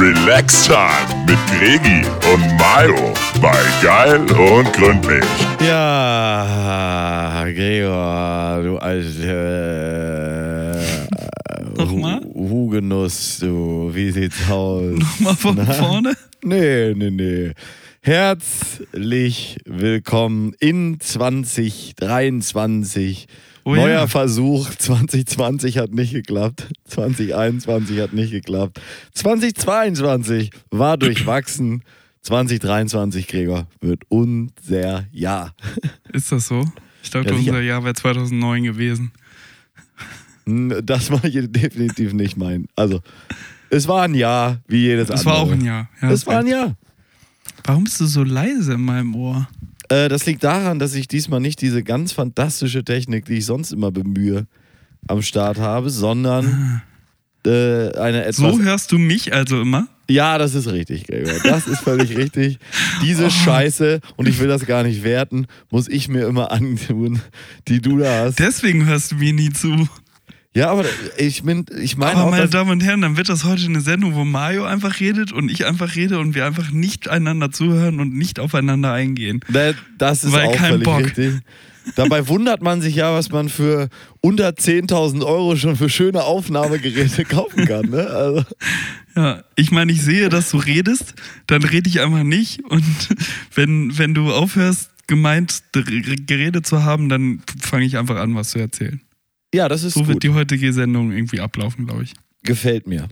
Relax Time mit Gregi und Mayo bei Geil und Gründlich. Ja, Gregor, du alte Nochmal? Hu- Hugenuss, du, wie sieht's aus? Nochmal von Na? vorne? Nee, nee, nee. Herzlich willkommen in 2023. Oh Neuer ja. Versuch. 2020 hat nicht geklappt. 2021 hat nicht geklappt. 2022 war durchwachsen. 2023, Gregor, wird unser Jahr. Ist das so? Ich dachte, Ja, unser Jahr wäre 2009 gewesen. Das war definitiv nicht mein. Also, es war ein Jahr, wie jedes Es andere. war auch ein Jahr. Ja, Es war ein Jahr. Warum bist du so leise in meinem Ohr? Äh, das liegt daran, dass ich diesmal nicht diese ganz fantastische Technik, die ich sonst immer bemühe, am Start habe, sondern äh, eine etwas. So hörst du mich also immer? ja, das ist richtig, Gregor. Das ist völlig richtig. Diese Oh. Scheiße, und ich will das gar nicht werten, muss ich mir immer antun, die du da hast. Deswegen hörst du mir nie zu. Ja, aber ich, bin, ich meine Aber auch, meine Damen und Herren, dann wird das heute eine Sendung, wo Mario einfach redet und ich einfach rede und wir einfach nicht einander zuhören und nicht aufeinander eingehen. Das ist Weil auch kein völlig Bock. richtig. Dabei wundert man sich ja, was man für unter 10.000 Euro schon für schöne Aufnahmegeräte kaufen kann. Ne? Also, Ja, ich meine, ich sehe, dass du redest, dann rede ich einfach nicht und wenn, wenn du aufhörst, gemeint geredet zu haben, dann fange ich einfach an, was zu erzählen. Ja, das ist So wird gut. die heutige Sendung irgendwie ablaufen, glaube ich. Gefällt mir.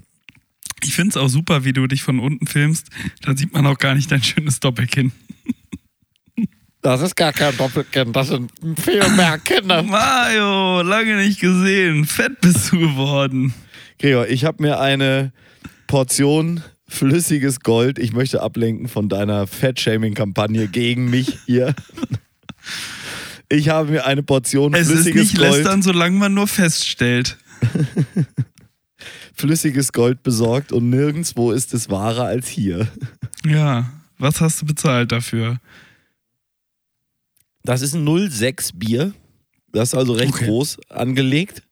Ich finde es auch super, wie du dich von unten filmst. Da sieht man auch gar nicht dein schönes Doppelkinn. Das ist gar kein Doppelkind, das sind viel mehr Kinder. Mario, lange nicht gesehen. Fett bist du geworden. Gregor, ich habe mir eine Portion flüssiges Gold, ich möchte ablenken von deiner Fat-Shaming-Kampagne gegen mich hier. Ich habe mir eine Portion Es ist flüssiges nicht Gold, lästern, solange man nur feststellt. flüssiges Gold besorgt und nirgendwo ist es wahrer als hier. Ja, was hast du bezahlt dafür? Das ist ein 06 Bier. Das ist also recht Okay. groß angelegt.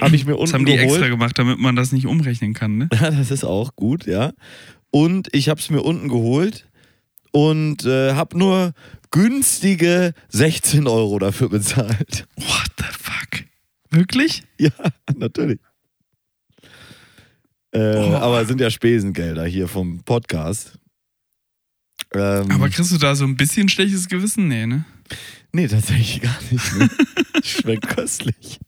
Habe ich mir Das unten haben die geholt. extra gemacht, damit man das nicht umrechnen kann, ne? Ja, das ist auch gut, ja. Und ich habe es mir unten geholt und äh, habe nur günstige 16 Euro dafür bezahlt. What the fuck? Wirklich? Ja, natürlich. Äh, Oh. Aber es sind ja Spesengelder hier vom Podcast. Ähm, Aber kriegst du da so ein bisschen schlechtes Gewissen? Nee, ne? nee, tatsächlich gar nicht. Ne? Schmeckt köstlich.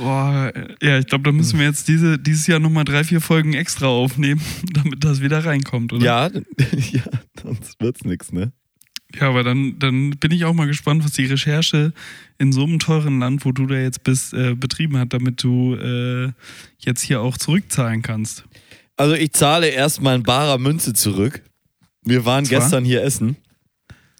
Boah, ja, ich glaube, da müssen wir jetzt diese, dieses Jahr nochmal drei, vier Folgen extra aufnehmen, damit das wieder reinkommt, oder? Ja, ja, sonst wird's nix, ne? Ja, aber dann, dann bin ich auch mal gespannt, was die Recherche in so einem teuren Land, wo du da jetzt bist, äh, betrieben hat, damit du äh, jetzt hier auch zurückzahlen kannst. Also ich zahle erstmal in barer Münze zurück. Wir waren Zwar? gestern hier essen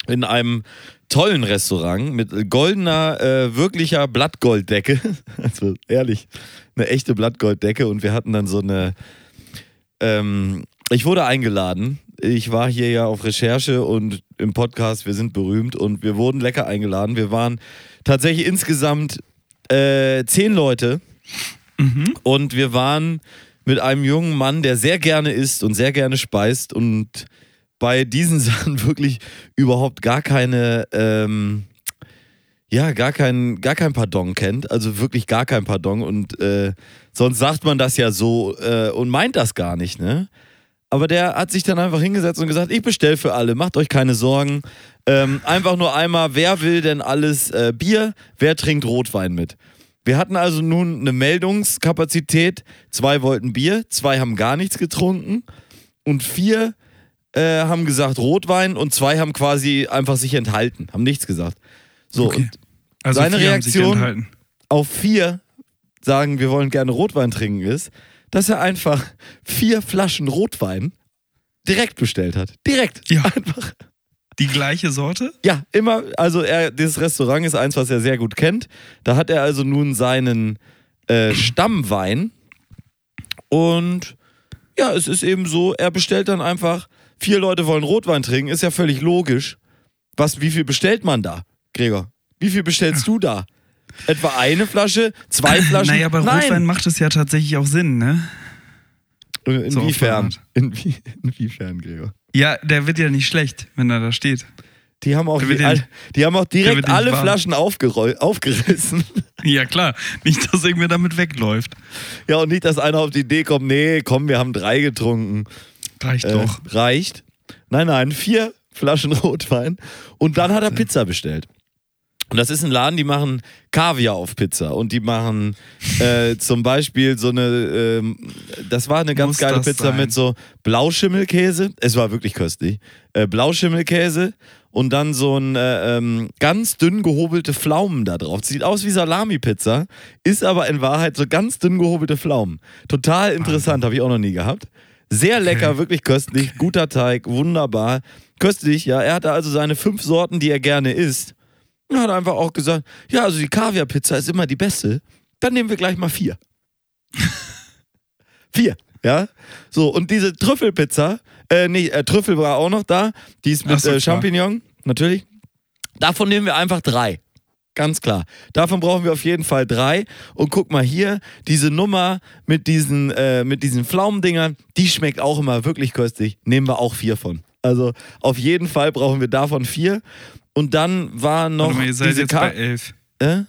in einem tollen Restaurant mit goldener, äh, wirklicher Blattgolddecke. Also ehrlich, eine echte Blattgolddecke und wir hatten dann so eine. Ähm, ich wurde eingeladen. Ich war hier ja auf Recherche und im Podcast, wir sind berühmt und wir wurden lecker eingeladen. Wir waren tatsächlich insgesamt äh, zehn Leute Mhm. und wir waren mit einem jungen Mann, der sehr gerne isst und sehr gerne speist und bei diesen Sachen wirklich überhaupt gar keine, ähm, ja, gar kein, gar kein Pardon kennt. Also wirklich gar kein Pardon. Und äh, sonst sagt man das ja so äh, und meint das gar nicht, ne? Aber der hat sich dann einfach hingesetzt und gesagt, ich bestell für alle, macht euch keine Sorgen. Ähm, einfach nur einmal, wer will denn alles äh, Bier, wer trinkt Rotwein mit? Wir hatten also nun eine Meldungskapazität. Zwei wollten Bier, zwei haben gar nichts getrunken und vier äh, haben gesagt Rotwein und zwei haben quasi einfach sich enthalten, haben nichts gesagt. So, Okay. und Also Seine Reaktion? auf vier sagen, wir wollen gerne Rotwein trinken ist, dass er einfach vier Flaschen Rotwein direkt bestellt hat. Direkt. Ja. Einfach. Die gleiche Sorte? Ja, immer, also er, dieses Restaurant ist eins, was er sehr gut kennt. Da hat er also nun seinen äh, Stammwein und ja, es ist eben so, er bestellt dann einfach, vier Leute wollen Rotwein trinken, ist ja völlig logisch. Was, wie viel bestellt man da, Gregor? Wie viel bestellst du da? Etwa eine Flasche? Zwei Flaschen? Naja, bei Nein. Rotwein macht es ja tatsächlich auch Sinn, ne? Inwiefern? Automat. Inwie inwiefern, Gregor? Ja, der wird ja nicht schlecht, wenn er da steht. Die haben auch, die, nicht- die haben auch direkt alle warm. Flaschen aufgerissen. Ja, klar. Nicht, dass irgendwer damit wegläuft. ja, und nicht, dass einer auf die Idee kommt, nee, komm, wir haben drei getrunken. Reicht Äh, doch. reicht. Nein, nein, vier Flaschen Rotwein. Und dann hat er Pizza bestellt. Und das ist ein Laden, die machen Kaviar auf Pizza. Und die machen äh, zum Beispiel so eine, ähm, das war eine ganz Muss geile Pizza sein? mit so Blauschimmelkäse. Es war wirklich köstlich. Äh, Blauschimmelkäse und dann so ein äh, ähm, ganz dünn gehobelte Pflaumen da drauf. Sieht aus wie Salami-Pizza, ist aber in Wahrheit so ganz dünn gehobelte Pflaumen. Total interessant, habe ich auch noch nie gehabt. Sehr lecker, wirklich köstlich, guter Teig, wunderbar. Köstlich, ja. Er hatte also seine fünf Sorten, die er gerne isst. Und hat einfach auch gesagt, ja, also die Kaviar-Pizza ist immer die beste. Dann nehmen wir gleich mal vier. vier, ja. So, und diese Trüffelpizza, äh, nee, äh, Trüffel war auch noch da. Die ist mit so, äh. Champignon, natürlich. Davon nehmen wir einfach drei. Ganz klar. Davon brauchen wir auf jeden Fall drei. Und guck mal hier, diese Nummer mit diesen, äh, mit diesen Pflaumendingern, die schmeckt auch immer wirklich köstlich. Nehmen wir auch vier von. Also auf jeden Fall brauchen wir davon vier. Und dann war noch mal, ihr seid diese jetzt Ka bei elf. äh? Nein,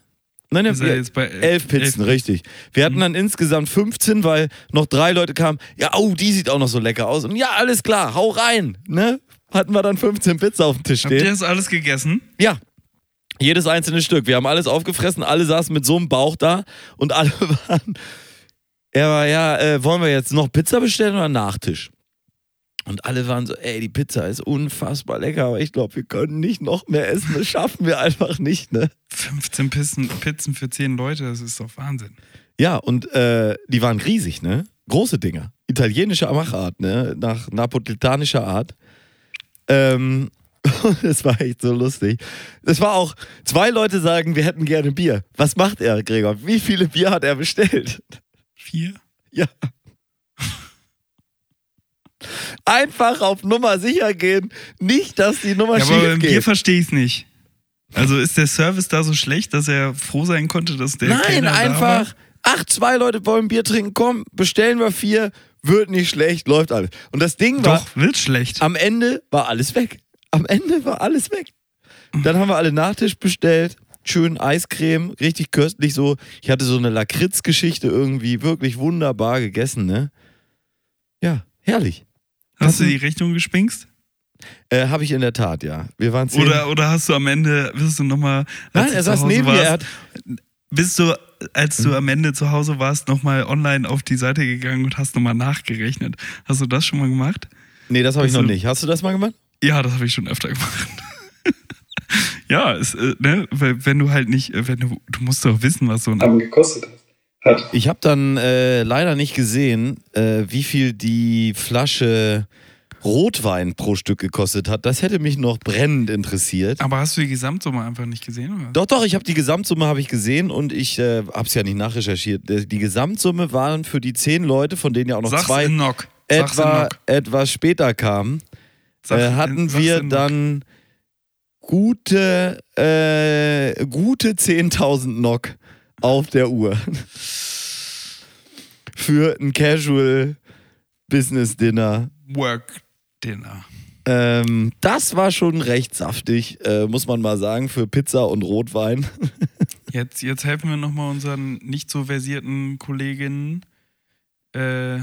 nein, wir, jetzt bei elf, elf Pizzen, richtig. Wir hatten dann insgesamt 15, weil noch drei Leute kamen. Ja, oh, die sieht auch noch so lecker aus. Und ja, alles klar, hau rein. Ne? Hatten wir dann 15 Pizza auf dem Tisch Habt ihr stehen. das alles gegessen? Ja. Jedes einzelne Stück. Wir haben alles aufgefressen, alle saßen mit so einem Bauch da und alle waren. Er war, ja, äh, wollen wir jetzt noch Pizza bestellen oder Nachtisch? Und alle waren so, ey, die Pizza ist unfassbar lecker, aber ich glaube, wir können nicht noch mehr essen. Das schaffen wir einfach nicht, ne? 15 Pizzen, Pizzen für 10 Leute, das ist doch Wahnsinn. Ja, und äh, die waren riesig, ne? Große Dinger. Italienische Machart, ne? Nach napolitanischer Art. Ähm, das war echt so lustig. Das war auch, zwei Leute sagen, wir hätten gerne Bier. Was macht er, Gregor? Wie viele Bier hat er bestellt? Vier? Ja. Einfach auf Nummer sicher gehen. Nicht, dass die Nummer Ja, aber schief beim Bier geht. verstehe ich es nicht. Also ist der Service da so schlecht, dass er froh sein konnte, dass der Nein, Kellner einfach. Ach, zwei Leute wollen Bier trinken, komm, bestellen wir vier, wird nicht schlecht, läuft alles. Und das Ding war, Doch, wird schlecht. am Ende war alles weg. Am Ende war alles weg. Dann haben wir alle Nachtisch bestellt. Schön Eiscreme, richtig köstlich so. Ich hatte so eine Lakritz-Geschichte irgendwie wirklich wunderbar gegessen, ne? Ja, herrlich. Hast du die Rechnung gespinkst? Äh, Habe ich in der Tat, ja. Wir waren zehn. Oder, oder hast du am Ende, bist du nochmal. Nein, er saß neben mir. Er hat, Bist du, als du am Ende zu Hause warst, nochmal online auf die Seite gegangen und hast nochmal nachgerechnet? Hast du das schon mal gemacht? nee, das habe ich noch nicht. Hast du das mal gemacht? Ja, das habe ich schon öfter gemacht. ja, es, äh, ne, weil wenn du halt nicht, äh, wenn du, du musst doch wissen, was so ein. haben gekostet hat. Ich habe dann äh, leider nicht gesehen, äh, wie viel die Flasche Rotwein pro Stück gekostet hat. Das hätte mich noch brennend interessiert. Aber hast du die Gesamtsumme einfach nicht gesehen? Oder? Doch, doch, ich habe die Gesamtsumme habe ich gesehen und ich äh, habe es ja nicht nachrecherchiert. Äh, Die Gesamtsumme waren für die zehn Leute, von denen ja auch noch Sag's zwei etwa, etwas später kamen, Sag- äh, hatten wir dann gute, äh, gute 10.000 Nock auf der Uhr. Für ein Casual Business Dinner. Work Dinner. Ähm, das war schon recht saftig, äh, muss man mal sagen, für Pizza und Rotwein. Jetzt, jetzt helfen wir nochmal unseren nicht so versierten Kolleginnen. Äh,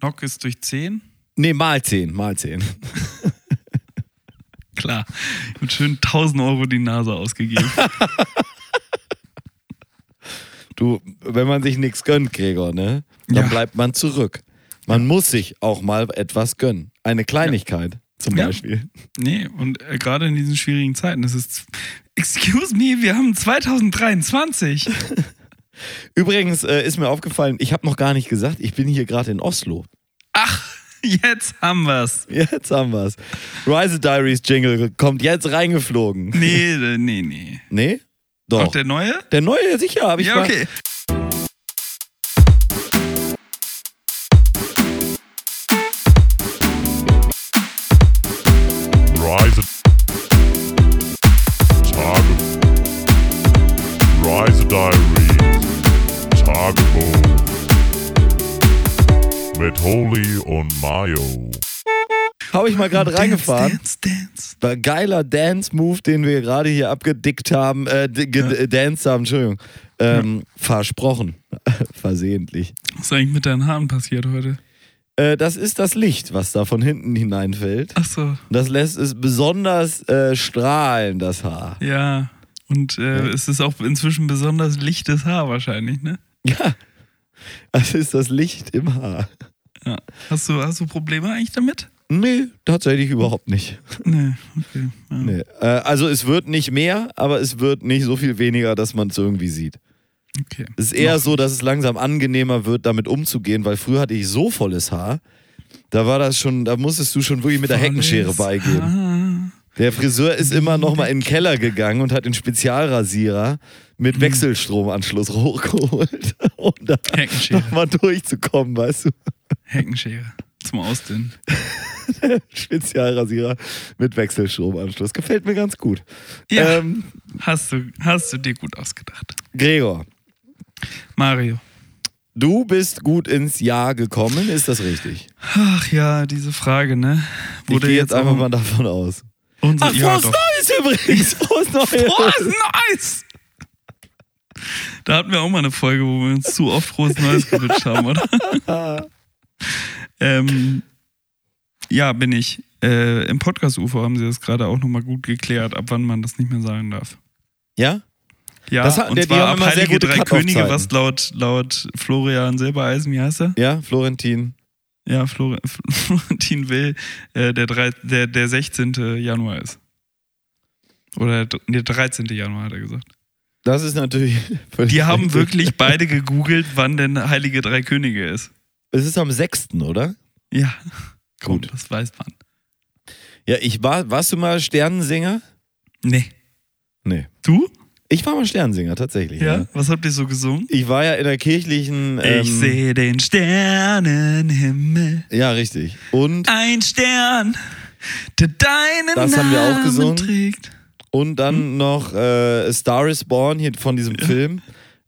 Nock ist durch 10. Nee, mal 10, mal 10. Klar. Mit schön 1000 Euro die Nase ausgegeben. Du, wenn man sich nichts gönnt, Gregor, ne? Dann Ja. bleibt man zurück. Man muss sich auch mal etwas gönnen. Eine Kleinigkeit zum Ja. Beispiel. nee, und äh, gerade in diesen schwierigen Zeiten, das ist. Excuse me, wir haben 2023. Übrigens äh, ist mir aufgefallen, ich habe noch gar nicht gesagt, ich bin hier gerade in Oslo. Ach, jetzt haben wir's. Jetzt haben wir's. Rise Diaries Jingle kommt jetzt reingeflogen. Nee, äh, nee, nee. Nee? Doch. Auch der neue? der neue, sicher, habe ich Ja, mal- okay. Rise. Holy und Mayo. Habe ich mal gerade reingefahren. Dance, dance. War geiler Dance-Move, den wir gerade hier abgedickt haben, äh, gedanced haben, Entschuldigung. Ähm, Versprochen. Versehentlich. Was ist eigentlich mit deinen Haaren passiert heute? Äh, das ist das Licht, was da von hinten hineinfällt. Ach so, Das lässt es besonders äh, strahlen, das Haar. ja. Und äh, es ist auch inzwischen besonders lichtes Haar wahrscheinlich, ne? Ja. Das ist das Licht im Haar. Ja. Hast du, hast du Probleme eigentlich damit? Nee, tatsächlich überhaupt nicht. Nee, okay. Ja. Nee. Äh, also es wird nicht mehr, aber es wird nicht so viel weniger, dass man es irgendwie sieht. okay. Es ist eher so, dass es langsam angenehmer wird, damit umzugehen, weil früher hatte ich so volles Haar. Da war das schon, da musstest du schon wirklich mit der Heckenschere beigehen. Ah, Der Friseur ist immer noch mal in den Keller gegangen und hat den Spezialrasierer mit Wechselstromanschluss hochgeholt, um da Heckenschere. noch mal durchzukommen, weißt du? Heckenschere. Zum Ausdünnen. Spezialrasierer mit Wechselstromanschluss. Gefällt mir ganz gut. Ja, Ähm, hast, du, hast du dir gut ausgedacht. Gregor, Mario. du bist gut ins Jahr gekommen, ist das richtig? Ach ja, diese Frage, ne? Ich gehe jetzt einfach mal davon aus. Unser, Ach, ja, frohes. Neues übrigens! Frohes Neues! Frohes Neues! Da hatten wir auch mal eine Folge, wo wir uns zu oft frohes Neues gewünscht haben, oder? ähm, ja, bin ich. Äh, Im Podcast-UFO haben sie das gerade auch nochmal gut geklärt, ab wann man das nicht mehr sagen darf. Ja? Ja, Das hat- und der- die zwar haben ab immer sehr Heilige gute Drei. Könige, was laut, laut Florian Silbereisen, wie heißt er? Ja, Florentin. Ja, Flor Florentin Will, äh, der, drei, der, der 16. Januar ist. Oder der, der 13. Januar, hat er gesagt. Das ist natürlich. Die haben wirklich beide gegoogelt, wann denn Heilige Drei Könige ist. Es ist am 6., oder? Ja, komm, Gut. das weiß man. Ja, ich war. Warst du mal Sternensänger? Nee. Nee. Du? Ich war mal Sternensänger, tatsächlich. Ja. Was habt ihr so gesungen? Ich war ja in der kirchlichen. Ähm, ich sehe den Sternenhimmel. Ja, richtig. Und, Ein Stern, der deinen Das haben wir auch Namen gesungen. trägt. und dann Hm? noch äh, Star is Born hier von diesem Film.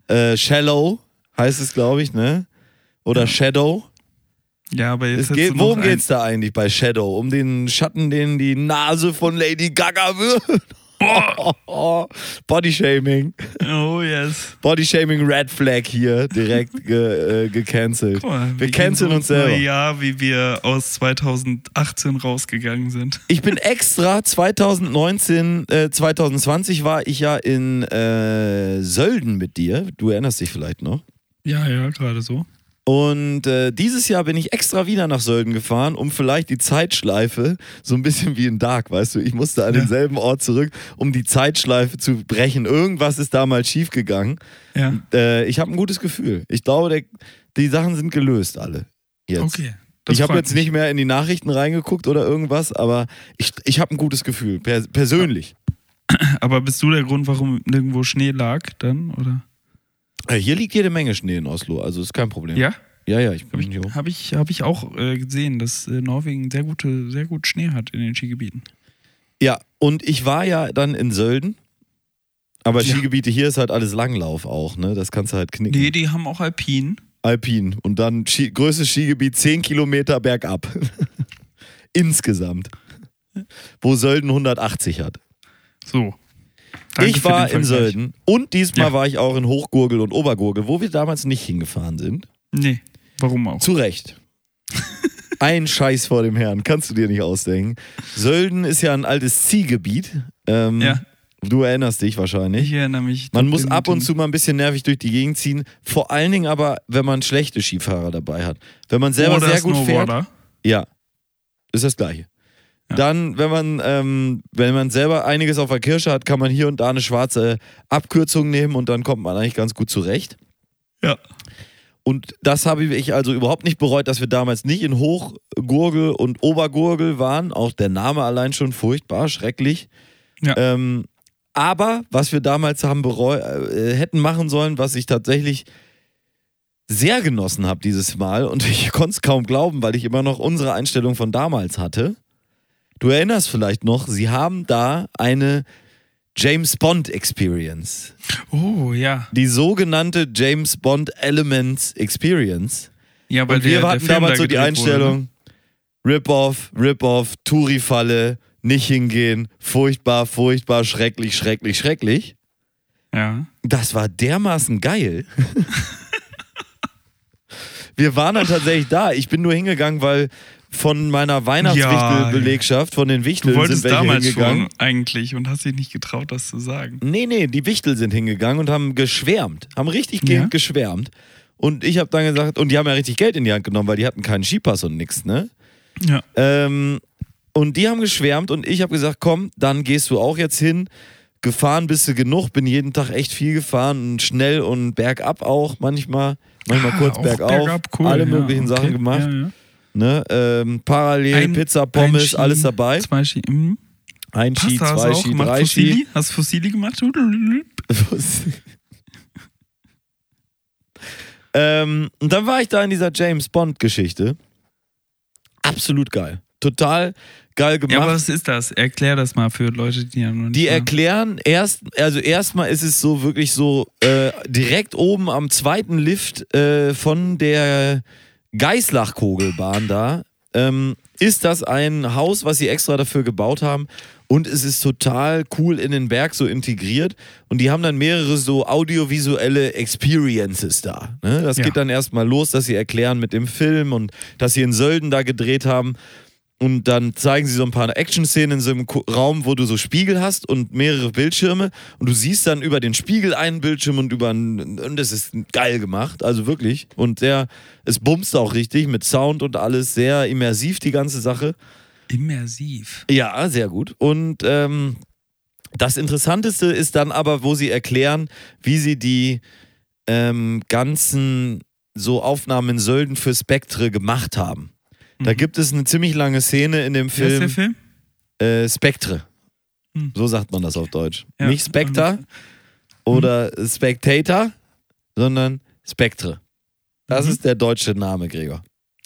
Äh, Shallow heißt es, glaube ich, ne? Oder Shadow. Ja, aber jetzt Es geht, worum geht's da eigentlich bei Shadow? Um den Schatten, den die Nase von Lady Gaga wird. Bodyshaming. Oh, yes. Bodyshaming Red Flag hier direkt ge, äh, gecancelt. Mal, Wir canceln uns selber. Ja, wie wir aus 2018 rausgegangen sind. Ich bin extra 2019, äh, 2020 war ich ja in äh, Sölden mit dir. Du erinnerst dich vielleicht noch. Ja, ja, gerade so. Und äh, dieses Jahr bin ich extra wieder nach Sölden gefahren, um vielleicht die Zeitschleife, so ein bisschen wie in Dark, weißt du, ich musste an Ja. denselben Ort zurück, um die Zeitschleife zu brechen. Irgendwas ist damals schiefgegangen. Ja. Äh, ich habe ein gutes Gefühl. Ich glaube, der, die Sachen sind gelöst alle. Jetzt. Okay. ich habe jetzt mich. nicht mehr in die Nachrichten reingeguckt oder irgendwas, aber ich, ich habe ein gutes Gefühl, per, persönlich. Aber bist du der Grund, warum nirgendwo Schnee lag dann? Oder? Äh, Hier liegt jede Menge Schnee in Oslo, also ist kein Problem. Ja? ja, ja ich Habe bin ich, hier. hab ich, hab ich auch äh, gesehen, dass äh, Norwegen sehr, gute, sehr gut Schnee hat in den Skigebieten. Ja, und ich war ja dann in Sölden. Aber Ja. Skigebiete hier ist halt alles Langlauf auch, ne? Das kannst du halt knicken. Nee, die haben auch Alpin. Alpin. Und dann Ski größtes Skigebiet 10 Kilometer bergab. Insgesamt. Wo Sölden 180 hat. So. Danke ich war in. Sölden und diesmal Ja. war ich auch in Hochgurgel und Obergurgel, wo wir damals nicht hingefahren sind. Nee, warum auch? Zu Recht. Ein Scheiß vor dem Herrn, kannst du dir nicht ausdenken. Sölden ist ja ein altes Ziehgebiet. Ähm, Ja. Du erinnerst dich wahrscheinlich. Ich erinnere mich. Man muss ab und zu mal ein bisschen nervig durch die Gegend ziehen. Vor allen Dingen aber, wenn man schlechte Skifahrer dabei hat. Wenn man selber Oder sehr gut fährt. Ja. Ist das Gleiche. Ja. Dann, wenn man, ähm, wenn man selber einiges auf der Kirsche hat, kann man hier und da eine schwarze Abkürzung nehmen und dann kommt man eigentlich ganz gut zurecht. Ja. Und das habe ich also überhaupt nicht bereut, dass wir damals nicht in Hochgurgel und Obergurgel waren. Auch der Name allein schon furchtbar, schrecklich. Ja. Ähm, aber was wir damals haben bereu äh, hätten machen sollen, was ich tatsächlich sehr genossen habe dieses Mal und ich konnte es kaum glauben, weil ich immer noch unsere Einstellung von damals hatte. Du erinnerst vielleicht noch, sie haben da eine James Bond Experience. Oh, ja. Die sogenannte James Bond Elements Experience. Ja, weil Und wir der, der hatten Film damals da so die wurde, ne? Einstellung: Rip-Off, Rip-Off, Touri-Falle, nicht hingehen, furchtbar, furchtbar, schrecklich, schrecklich, schrecklich. Ja. Das war dermaßen geil. wir waren dann tatsächlich da. Ich bin nur hingegangen, weil von meiner Weihnachtswichtelbelegschaft, von den Du Wichteln sind wolltest welche damals hingegangen. schon eigentlich und hast dich nicht getraut, das zu sagen. Nee, nee, die Wichtel sind hingegangen und haben geschwärmt, haben richtig Ja. geschwärmt. Und ich habe dann gesagt, und die haben ja richtig Geld in die Hand genommen, weil die hatten keinen Skipass und nix, ne? Ja. Ähm, und die haben geschwärmt und ich habe gesagt, komm, dann gehst du auch jetzt hin. Gefahren bist du genug, bin jeden Tag echt viel gefahren und schnell und bergab auch manchmal, manchmal Ah, kurz bergauf, bergab, cool, alle ja, möglichen okay. Sachen gemacht. Ja, ja. Ne? Ähm, parallel Ein- Pizza, Pommes, Ski, alles dabei. Zwei Ski. Mhm. Ein Ski, zwei Ski, drei Ski. Hast du Fossili gemacht? ähm, und dann war ich da in dieser James Bond-Geschichte. Absolut geil. Total geil gemacht. Ja, aber was ist das? Erklär das mal für Leute, die ja noch nicht Die waren. erklären erst, also erstmal ist es so wirklich so äh, direkt oben am zweiten Lift äh, von der Geislach-Kogelbahn da. Ähm, ist das ein Haus, was sie extra dafür gebaut haben und es ist total cool in den Berg so integriert und die haben dann mehrere so audiovisuelle Experiences da. Ne? Das Ja. geht dann erstmal los, dass sie erklären mit dem Film und dass sie in Sölden da gedreht haben und dann zeigen sie so ein paar Action-Szenen in so einem Raum, wo du so Spiegel hast und mehrere Bildschirme und du siehst dann über den Spiegel einen Bildschirm und über einen, und das ist geil gemacht, also wirklich. Und sehr, es bumst auch richtig mit Sound und alles, sehr immersiv die ganze Sache. Immersiv. Ja, sehr gut. Und ähm, das Interessanteste ist dann aber, wo sie erklären, wie sie die ähm, ganzen so Aufnahmen in Sölden für Spektre gemacht haben. Da Mhm. gibt es eine ziemlich lange Szene in dem Wer ist der Film. Film? Äh, Spektre. Hm. So sagt man das auf Deutsch. Ja. Mhm. Nicht Spectre oder Spectator, sondern Spektre. Das Mhm. ist der deutsche Name, Gregor.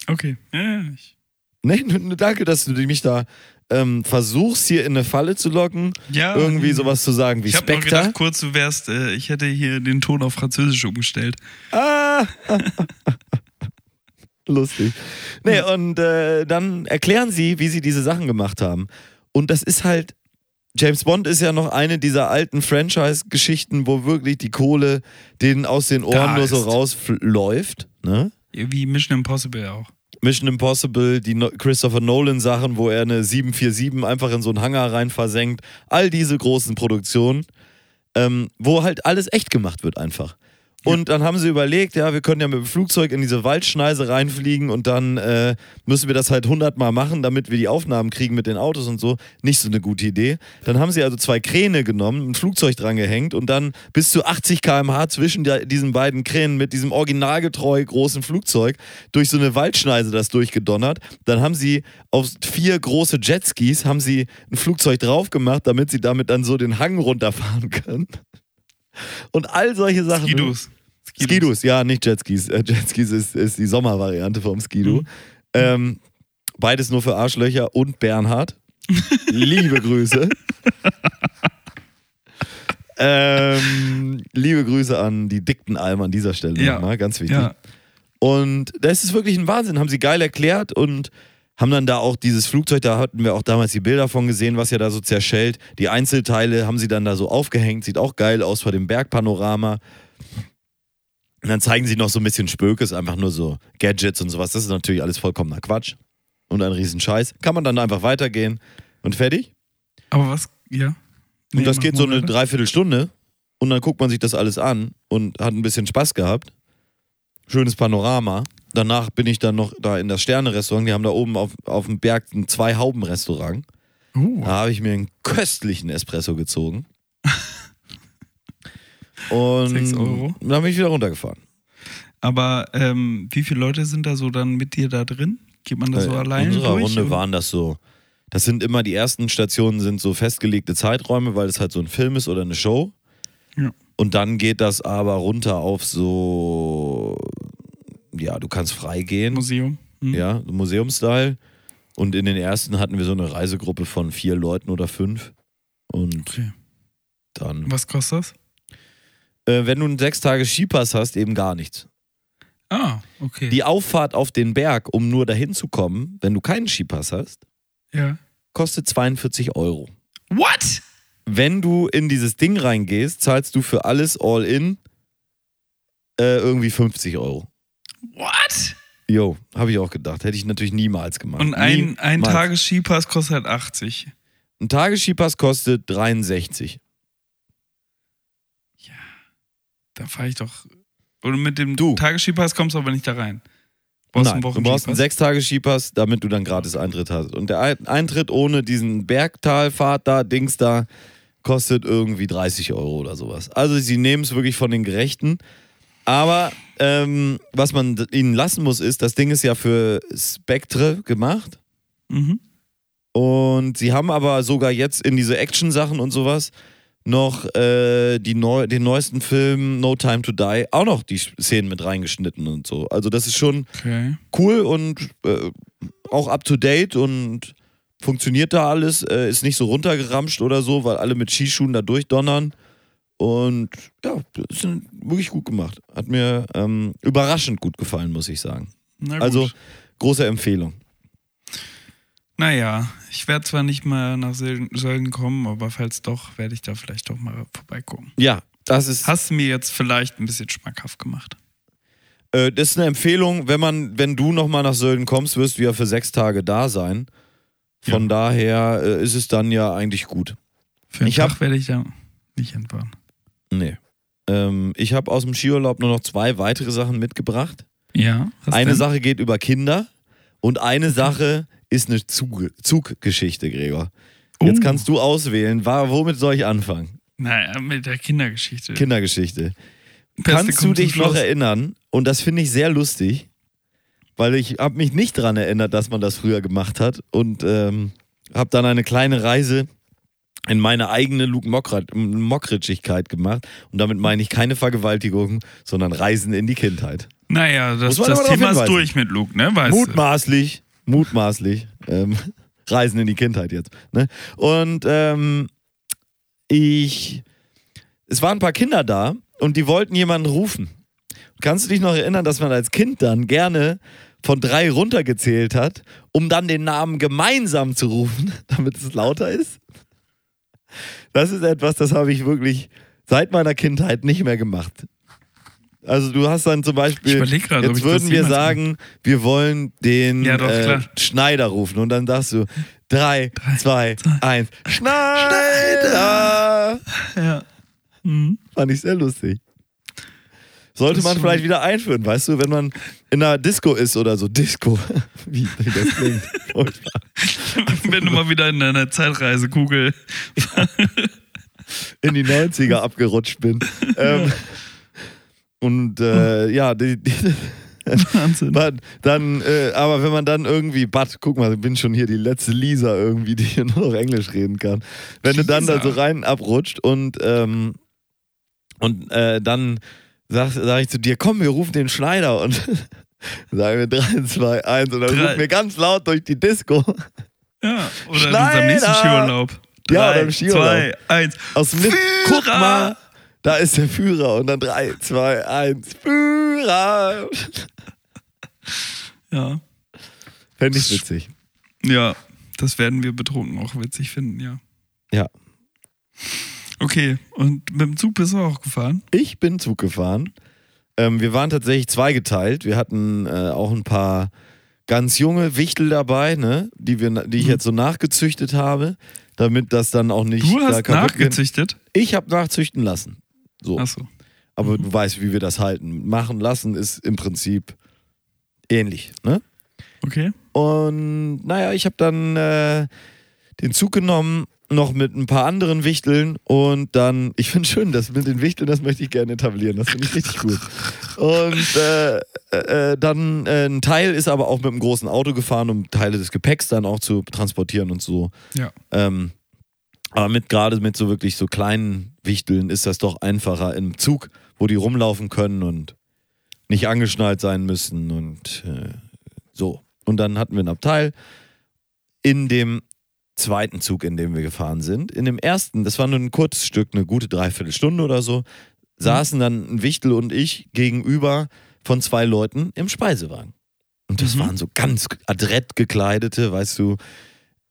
Okay. Ja, ich. Nee, danke, dass du mich da ähm, versuchst, hier in eine Falle zu locken, ja irgendwie mhm. sowas zu sagen wie Ich Spectre. gedacht, kurz du wärst, äh, ich hätte hier den Ton auf Französisch umgestellt. Ah! Lustig. Nee, und äh, dann erklären sie, wie sie diese Sachen gemacht haben. Und das ist halt. James Bond ist ja noch eine dieser alten Franchise-Geschichten, wo wirklich die Kohle denen aus den Ohren nur so rausläuft. Ne? Wie Mission Impossible auch. Mission Impossible, die Christopher Nolan-Sachen, wo er eine 747 einfach in so einen Hangar rein versenkt. All diese großen Produktionen, ähm, wo halt alles echt gemacht wird einfach. Und dann haben sie überlegt, ja, wir können ja mit dem Flugzeug in diese Waldschneise reinfliegen und dann äh, müssen wir das halt hundertmal machen, damit wir die Aufnahmen kriegen mit den Autos und so. Nicht so eine gute Idee. Dann haben sie also zwei Kräne genommen, ein Flugzeug dran gehängt und dann bis zu 80 km/h zwischen der, diesen beiden Kränen mit diesem originalgetreu großen Flugzeug durch so eine Waldschneise das durchgedonnert. Dann haben sie auf vier große Jetskis haben sie ein Flugzeug drauf gemacht, damit sie damit dann so den Hang runterfahren können. Und all solche Sachen. Skidus. Skidus, ja, nicht Jetskis. Äh, Jetskis ist, ist die Sommervariante vom Skidu. Mhm. Ähm, beides nur für Arschlöcher und Bernhard. liebe Grüße. ähm, liebe Grüße an die dickten Alm an dieser Stelle Ja. nochmal, ganz wichtig. Ja. Und das ist wirklich ein Wahnsinn, haben sie geil erklärt und haben dann da auch dieses Flugzeug, da hatten wir auch damals die Bilder von gesehen, was ja da so zerschellt. Die Einzelteile haben sie dann da so aufgehängt, sieht auch geil aus vor dem Bergpanorama. Und dann zeigen sie noch so ein bisschen Spökes, einfach nur so Gadgets und sowas. Das ist natürlich alles vollkommener Quatsch und ein Riesenscheiß. Kann man dann einfach weitergehen und fertig. Aber was, ja. Und Nee, das mach geht so eine weiter. Dreiviertelstunde und dann guckt man sich das alles an und hat ein bisschen Spaß gehabt. Schönes Panorama. Danach bin ich dann noch da in das Sterne-Restaurant. Die haben da oben auf, auf dem Berg ein Zwei-Hauben-Restaurant. Uh, Da habe ich mir einen köstlichen Espresso gezogen. Und Sechs Euro. dann bin ich wieder runtergefahren. aber ähm, wie viele Leute sind da so dann mit dir da drin? Geht man da so Äh, alleine In unserer durch? Runde oder? waren das so. Das sind immer die ersten Stationen, sind so festgelegte Zeiträume, weil es halt so ein Film ist oder eine Show. Ja. Und dann geht das aber runter auf so, ja, du kannst frei gehen, Museum. Hm? ja, Museumstyle. Und in den ersten hatten wir so eine Reisegruppe von vier Leuten oder fünf. Und Okay. dann, Was kostet das? Äh, wenn du einen sechs Tage Skipass hast, eben gar nichts. Ah, okay. Die Auffahrt auf den Berg, um nur dahin zu kommen, wenn du keinen Skipass hast, ja. kostet 42 Euro. What? Wenn du in dieses Ding reingehst, zahlst du für alles all in äh, irgendwie 50 Euro. What? Jo, habe ich auch gedacht. Hätte ich natürlich niemals gemacht. Und ein, ein Niemals. Tages-Skipass kostet halt 80. Ein Tagesskipass kostet 63. Da fahre ich doch. Oder mit dem Du. Tages-Skipass kommst du aber nicht da rein. Brauchst Nein, einen du brauchst einen Wochenskipass? Sechstages-Skipass, damit du dann gratis Eintritt hast. Und der Ein- Eintritt ohne diesen Bergtalfahrt da, Dings da, kostet irgendwie 30 Euro oder sowas. Also sie nehmen es wirklich von den Gerechten. Aber ähm, was man ihnen lassen muss, ist, das Ding ist ja für Spectre gemacht. Mhm. Und sie haben aber sogar jetzt in diese Action-Sachen und sowas noch äh, die neu, den neuesten Film No Time to Die auch noch die Szenen mit reingeschnitten und so. Also das ist schon Okay. cool und äh, auch up to date und funktioniert da alles, äh, ist nicht so runtergeramscht oder so, weil alle mit Skischuhen da durchdonnern. Und ja, das ist wirklich gut gemacht. Hat mir ähm, überraschend gut gefallen, muss ich sagen. Gut. Also große Empfehlung. Naja, ich werde zwar nicht mal nach Sölden kommen, aber falls doch, werde ich da vielleicht doch mal vorbeigucken. Ja, das ist, Hast du mir jetzt vielleicht ein bisschen schmackhaft gemacht? äh, das ist eine Empfehlung. Wenn man, wenn du nochmal nach Sölden kommst, wirst du ja für sechs Tage da sein. Von Ja. daher äh, ist es dann ja eigentlich gut. Für Ich Tag werde ich da nicht hinfahren. Nee. Ähm, ich habe aus dem Skiurlaub nur noch zwei weitere Sachen mitgebracht. Ja. eine denn? Sache geht über Kinder und eine Sache ist eine Zug Zuggeschichte, Gregor. Jetzt Oh. kannst du auswählen, wa- womit soll ich anfangen? Naja, mit der Kindergeschichte. Kindergeschichte. Beste Kannst du dich noch erinnern? Und das finde ich sehr lustig, weil ich habe mich nicht daran erinnert, dass man das früher gemacht hat und ähm, habe dann eine kleine Reise in meine eigene Luke Mockritschigkeit gemacht. Und damit meine ich keine Vergewaltigung, sondern Reisen in die Kindheit. Naja, das, das Thema ist durch mit Luke, ne? Weißt? Mutmaßlich, mutmaßlich. Ähm, Reisen in die Kindheit jetzt. Ne? Und ähm, ich, es waren ein paar Kinder da und die wollten jemanden rufen. Kannst du dich noch erinnern, dass man als Kind dann gerne von drei runtergezählt hat, um dann den Namen gemeinsam zu rufen, damit es lauter ist? Das ist etwas, das habe ich wirklich seit meiner Kindheit nicht mehr gemacht. Also du hast dann zum Beispiel, grad, jetzt würden wir sagen, wir wollen den Ja, doch, äh. Schneider rufen und dann sagst du drei, zwei, zwei, eins, Schneider! Ja. Mhm. Fand ich sehr lustig. Sollte man vielleicht wieder einführen, weißt du, wenn man in einer Disco ist oder so. Disco. Wie, wie das klingt. Wenn du mal wieder in deiner Zeitreisekugel. in die 90er abgerutscht bin. Ähm, und äh, ja, die, die, Wahnsinn. Man, dann, äh, aber wenn man dann irgendwie, Bad, guck mal, ich bin schon hier die letzte Lisa irgendwie, die hier nur noch Englisch reden kann. Wenn du dann da Lisa. so rein abrutscht und, ähm, und äh, dann sag, sag ich zu dir, komm, wir rufen den Schneider und sagen wir 3, 2, 1 und dann rufen wir ganz laut durch die Disco Ja, oder in Schneider! unserem nächsten Skiurlaub. Ja, Drei, oder im Skiurlaub. Zwei, eins. aus dem! Guck mal, da ist der Führer und dann 3, 2, 1, Führer. Ja. Fände ich witzig. Ja, das werden wir betrunken auch witzig finden, ja. Ja. Okay, und mit dem Zug bist du auch gefahren? Ich bin Zug gefahren. Ähm, wir waren tatsächlich zweigeteilt. Wir hatten äh, auch ein paar ganz junge Wichtel dabei, ne? die, wir, die ich Mhm. jetzt so nachgezüchtet habe, damit das dann auch nicht Du hast nachgezüchtet? Ich habe nachzüchten lassen. So. Achso. Aber Mhm. du weißt, wie wir das halten. Machen lassen ist im Prinzip ähnlich. Ne? Okay. Und naja, ich habe dann äh, den Zug genommen, noch mit ein paar anderen Wichteln und dann, ich finde schön, das mit den Wichteln, das möchte ich gerne etablieren, das finde ich richtig gut. Und äh, äh, dann äh, ein Teil ist aber auch mit einem großen Auto gefahren, um Teile des Gepäcks dann auch zu transportieren und so. Ja. Ähm, aber mit gerade mit so wirklich so kleinen Wichteln ist das doch einfacher im Zug, wo die rumlaufen können und nicht angeschnallt sein müssen und äh, so. Und dann hatten wir ein Abteil in dem zweiten Zug, in dem wir gefahren sind. In dem ersten, das war nur ein kurzes Stück, eine gute Dreiviertelstunde oder so, saßen dann ein Wichtel und ich gegenüber von zwei Leuten im Speisewagen. Und das Mhm. waren so ganz adrett gekleidete, weißt du,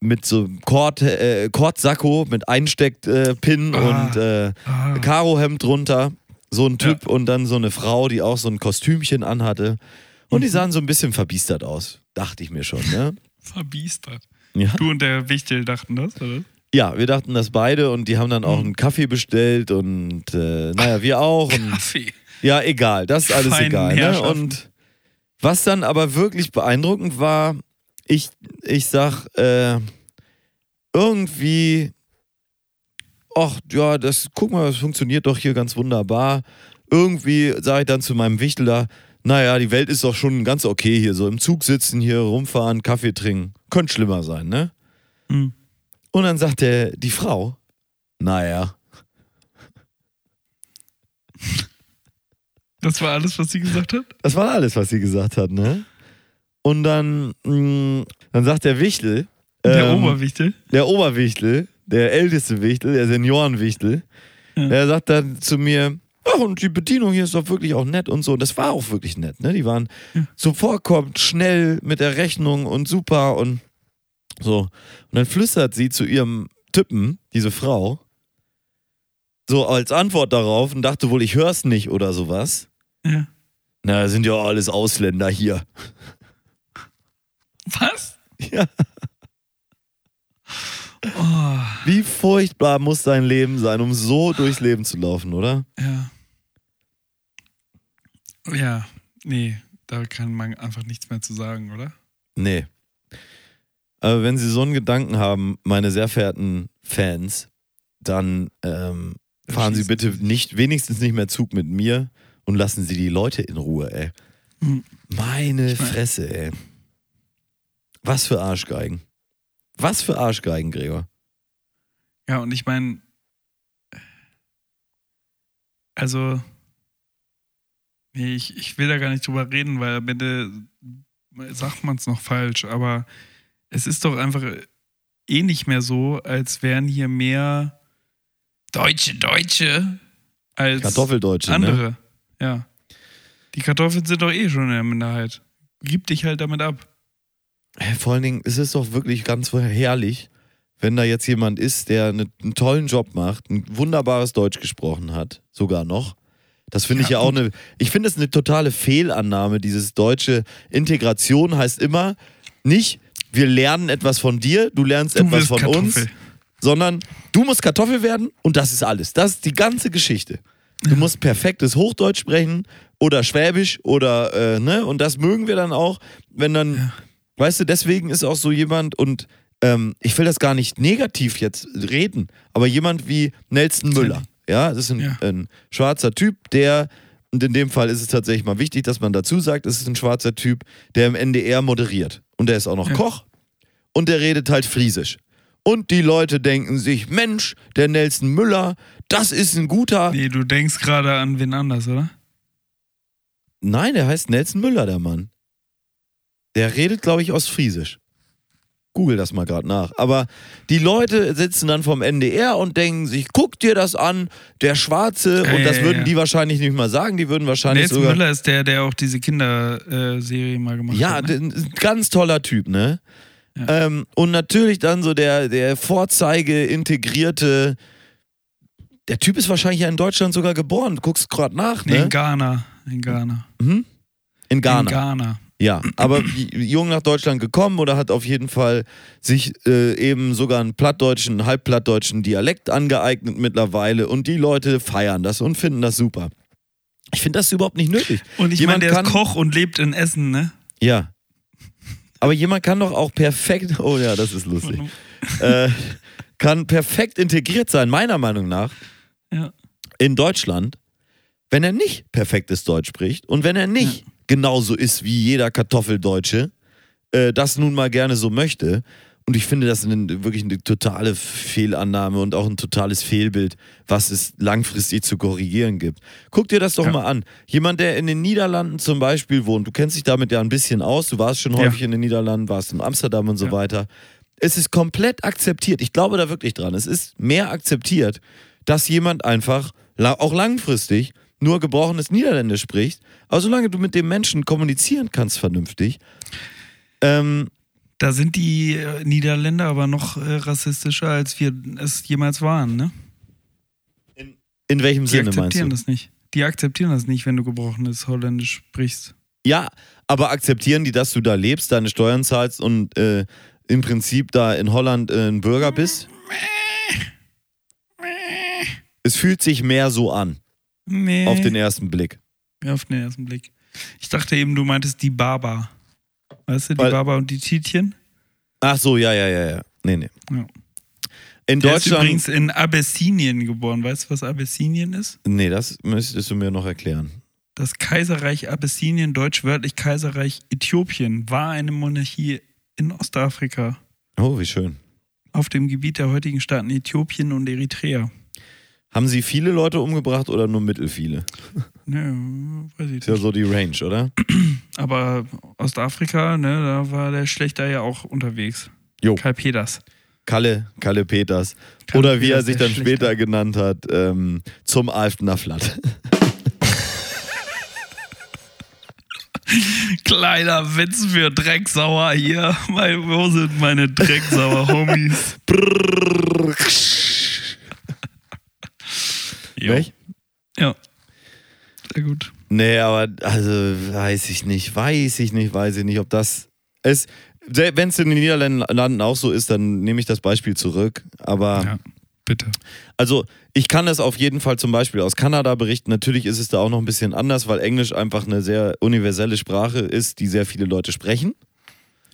mit so Kord, äh, Kordsacko mit Einsteckpin äh, Ah. und äh, Ah, Karohemd drunter. So ein Typ und dann so eine Frau, die auch so ein Kostümchen anhatte. Und Mhm. die sahen so ein bisschen verbiestert aus. Dachte ich mir schon, ne? verbiestert. Ja. Du und der Wichtel dachten das, oder? ja, wir dachten das beide und die haben dann auch Mhm. einen Kaffee bestellt und äh, naja, wir auch. Und Kaffee. Ja, egal, das ist alles Feinen egal. Ne? Und was dann aber wirklich beeindruckend war, ich, ich sag, äh, irgendwie, ach ja, das, guck mal, das funktioniert doch hier ganz wunderbar. Irgendwie sage ich dann zu meinem Wichtel naja, die Welt ist doch schon ganz okay hier, so im Zug sitzen, hier rumfahren, Kaffee trinken. Könnte schlimmer sein, ne? Mhm. Und dann sagt der, die Frau, naja, Das war alles, was sie gesagt hat? Das war alles, was sie gesagt hat, ne? Und dann, mh, dann sagt der Wichtel, Der ähm, Oberwichtel? der Oberwichtel, der älteste Wichtel, der Seniorenwichtel, Ja. der sagt dann zu mir, ach, und die Bedienung hier ist doch wirklich auch nett und so. Und das war auch wirklich nett, ne? Die waren Ja. zuvorkommend, schnell mit der Rechnung und super und so. Und dann flüstert sie zu ihrem Typen, diese Frau, so als Antwort darauf und dachte wohl, ich hör's nicht oder sowas. Ja. Na, sind ja alles Ausländer hier. Was? Ja. Oh, Wie furchtbar muss dein Leben sein, um so durchs Leben zu laufen, oder? ja. Ja, nee, da kann man einfach nichts mehr zu sagen, oder? Nee. Aber wenn Sie so einen Gedanken haben, meine sehr verehrten Fans, dann ähm, fahren Sie bitte nicht, wenigstens nicht mehr Zug mit mir und lassen Sie die Leute in Ruhe, ey. Hm. Meine Ich mein- Fresse, ey. Was für Arschgeigen. Was für Arschgeigen, Gregor. Ja, und ich meine, also, nee, ich, ich will da gar nicht drüber reden, weil am Ende sagt man es noch falsch, aber es ist doch einfach eh nicht mehr so, als wären hier mehr Deutsche, Deutsche als Kartoffeldeutsche, ne? andere. Ja. Die Kartoffeln sind doch eh schon in der Minderheit. Gib dich halt damit ab. Vor allen Dingen, es ist doch wirklich ganz herrlich, wenn da jetzt jemand ist, der ne- einen tollen Job macht, ein wunderbares Deutsch gesprochen hat, sogar noch. Das finde ich ja Ja, auch eine, ich finde es eine totale Fehlannahme, dieses deutsche Integration heißt immer nicht, wir lernen etwas von dir, du lernst Du etwas von uns, Kartoffel. sondern du musst Kartoffel werden und das ist alles. Das ist die ganze Geschichte. Du musst perfektes Hochdeutsch sprechen oder Schwäbisch oder, äh, ne, und das mögen wir dann auch, wenn dann, Ja. Weißt du, deswegen ist auch so jemand und ähm, ich will das gar nicht negativ jetzt reden, aber jemand wie Nelson Müller, ja, das ist ein, Ja. ein schwarzer Typ, der, und in dem Fall ist es tatsächlich mal wichtig, dass man dazu sagt, es ist ein schwarzer Typ, der im NDR moderiert und der ist auch noch Ja. Koch und der redet halt Friesisch. Und die Leute denken sich, Mensch, der Nelson Müller, das ist ein guter. Nee, du denkst gerade an wen anders, oder? Nein, der heißt Nelson Müller, der Mann. Der redet, glaube ich, Ostfriesisch. Google das mal gerade nach. Aber die Leute sitzen dann vom NDR und denken sich, guck dir das an, der Schwarze. Ja, und ja, das ja, würden ja. die wahrscheinlich nicht mal sagen. Die würden wahrscheinlich Nelson sogar. Müller ist der, der auch diese Kinderserie mal gemacht Ja, hat. Ne? ein ganz toller Typ, ne? Ja. Ähm, und natürlich dann so der, der Vorzeige integrierte. Der Typ ist wahrscheinlich ja in Deutschland sogar geboren. Du guckst gerade nach, ne? in Ghana. In Ghana. Mhm. In Ghana. In Ghana. Ja, aber jung nach Deutschland gekommen oder hat auf jeden Fall sich äh, eben sogar einen plattdeutschen, halbplattdeutschen Dialekt angeeignet mittlerweile und die Leute feiern das und finden das super. Ich finde das überhaupt nicht nötig. Und ich Jemand meine, der kann- ist Koch und lebt in Essen, ne? Ja. Aber jemand kann doch auch perfekt, oh ja, das ist lustig, äh, kann perfekt integriert sein, meiner Meinung nach, Ja. in Deutschland, wenn er nicht perfektes Deutsch spricht und wenn er nicht genauso ist wie jeder Kartoffeldeutsche, äh, das nun mal gerne so möchte. Und ich finde das eine, wirklich eine totale Fehlannahme und auch ein totales Fehlbild, was es langfristig zu korrigieren gibt. Guck dir das doch Ja. mal an. Jemand, der in den Niederlanden zum Beispiel wohnt, du kennst dich damit ja ein bisschen aus, du warst schon Ja. häufig in den Niederlanden, warst in Amsterdam und so Ja. weiter. Es ist komplett akzeptiert. Ich glaube da wirklich dran. Es ist mehr akzeptiert, dass jemand einfach auch langfristig nur gebrochenes Niederländisch sprichst, aber solange du mit dem Menschen kommunizieren kannst vernünftig, ähm, Da sind die äh, Niederländer aber noch äh, rassistischer, als wir es jemals waren, ne? in welchem Die Sinne meinst akzeptieren du? das nicht. Die akzeptieren das nicht, wenn du gebrochenes Holländisch sprichst. Ja, aber akzeptieren die, dass du da lebst, deine Steuern zahlst und äh, im Prinzip da in Holland äh, ein Bürger bist? Es fühlt sich mehr so an, Nee. auf den ersten Blick. Ja, auf den ersten Blick. Ich dachte eben, du meintest die Baba. Weißt du, die Weil- Baba und die Tietjen? Ach so, ja, ja, ja, ja. Nee, nee. Ja. In Der ist Deutschland. übrigens in Abessinien geboren. Weißt du, was Abessinien ist? Nee, das müsstest du mir noch erklären. Das Kaiserreich Abessinien, deutschwörtlich Kaiserreich Äthiopien, war eine Monarchie in Ostafrika Oh, wie schön. auf dem Gebiet der heutigen Staaten Äthiopien und Eritrea. Haben sie viele Leute umgebracht oder nur mittelfiele? Ne, weiß ich Ist ja nicht. so die Range, oder? Aber Ostafrika, ne, da war der Schlechter ja auch unterwegs. Jo. Karl Peters. Kalle, Kalle Peters. Kalle oder wie er Peters, sich der dann Schlechter. später genannt hat, ähm, zum Alftener Flatt. Kleiner Witz für Drecksauer hier. Wo sind meine Drecksauer Homies? Jo. Welch? Ja. Sehr gut. Nee, aber also weiß ich nicht, weiß ich nicht, weiß ich nicht, ob das es wenn es in den Niederlanden auch so ist, dann nehme ich das Beispiel zurück. Aber Ja, bitte. also ich kann das auf jeden Fall zum Beispiel aus Kanada berichten. Natürlich ist es da auch noch ein bisschen anders, weil Englisch einfach eine sehr universelle Sprache ist, die sehr viele Leute sprechen.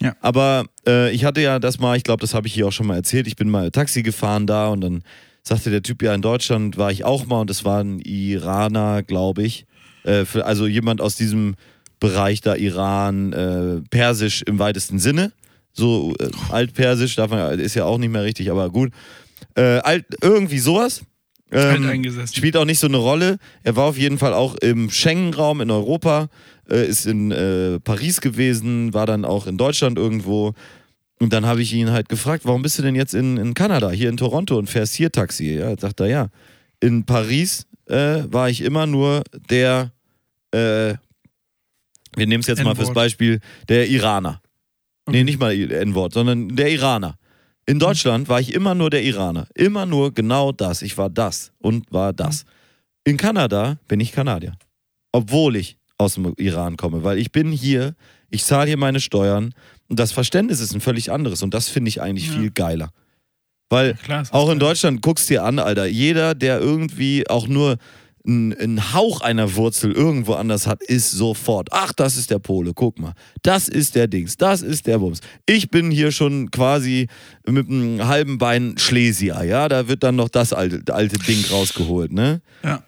Ja. Aber äh, ich hatte ja das mal, ich glaube, das habe ich hier auch schon mal erzählt. Ich bin mal Taxi gefahren da und dann sagte der Typ ja in Deutschland war ich auch mal und das war ein Iraner, glaube ich. Äh, für, also jemand aus diesem Bereich da Iran, äh, Persisch im weitesten Sinne. So äh, altpersisch, darf man, ist ja auch nicht mehr richtig, aber gut. Äh, alt, irgendwie sowas. Ähm. Spielt auch nicht so eine Rolle. Er war auf jeden Fall auch im Schengen-Raum in Europa, äh, ist in äh, Paris gewesen, war dann auch in Deutschland irgendwo. Und dann habe ich ihn halt gefragt, warum bist du denn jetzt in, in Kanada, hier in Toronto und fährst hier Taxi? Ja, sagt er, ja. In Paris äh, war ich immer nur der, äh, wir nehmen es jetzt mal fürs. Beispiel, der Iraner. Nee, Okay. nicht mal N-Wort, sondern der Iraner. In Deutschland war ich immer nur der Iraner. Immer nur genau das. Ich war das und war das. In Kanada bin ich Kanadier. Obwohl ich aus dem Iran komme, weil ich bin hier, ich zahle hier meine Steuern und das Verständnis ist ein völlig anderes und das finde ich eigentlich Ja. viel geiler. Weil Klar, ist das auch in geil. Deutschland, guckst dir an, Alter, jeder, der irgendwie auch nur einen, einen Hauch einer Wurzel irgendwo anders hat, ist sofort. Ach, das ist der Pole, guck mal. Das ist der Dings, das ist der Bums. Ich bin hier schon quasi mit einem halben Bein Schlesier, ja. Da wird dann noch das alte, alte Ding rausgeholt, ne? Ja.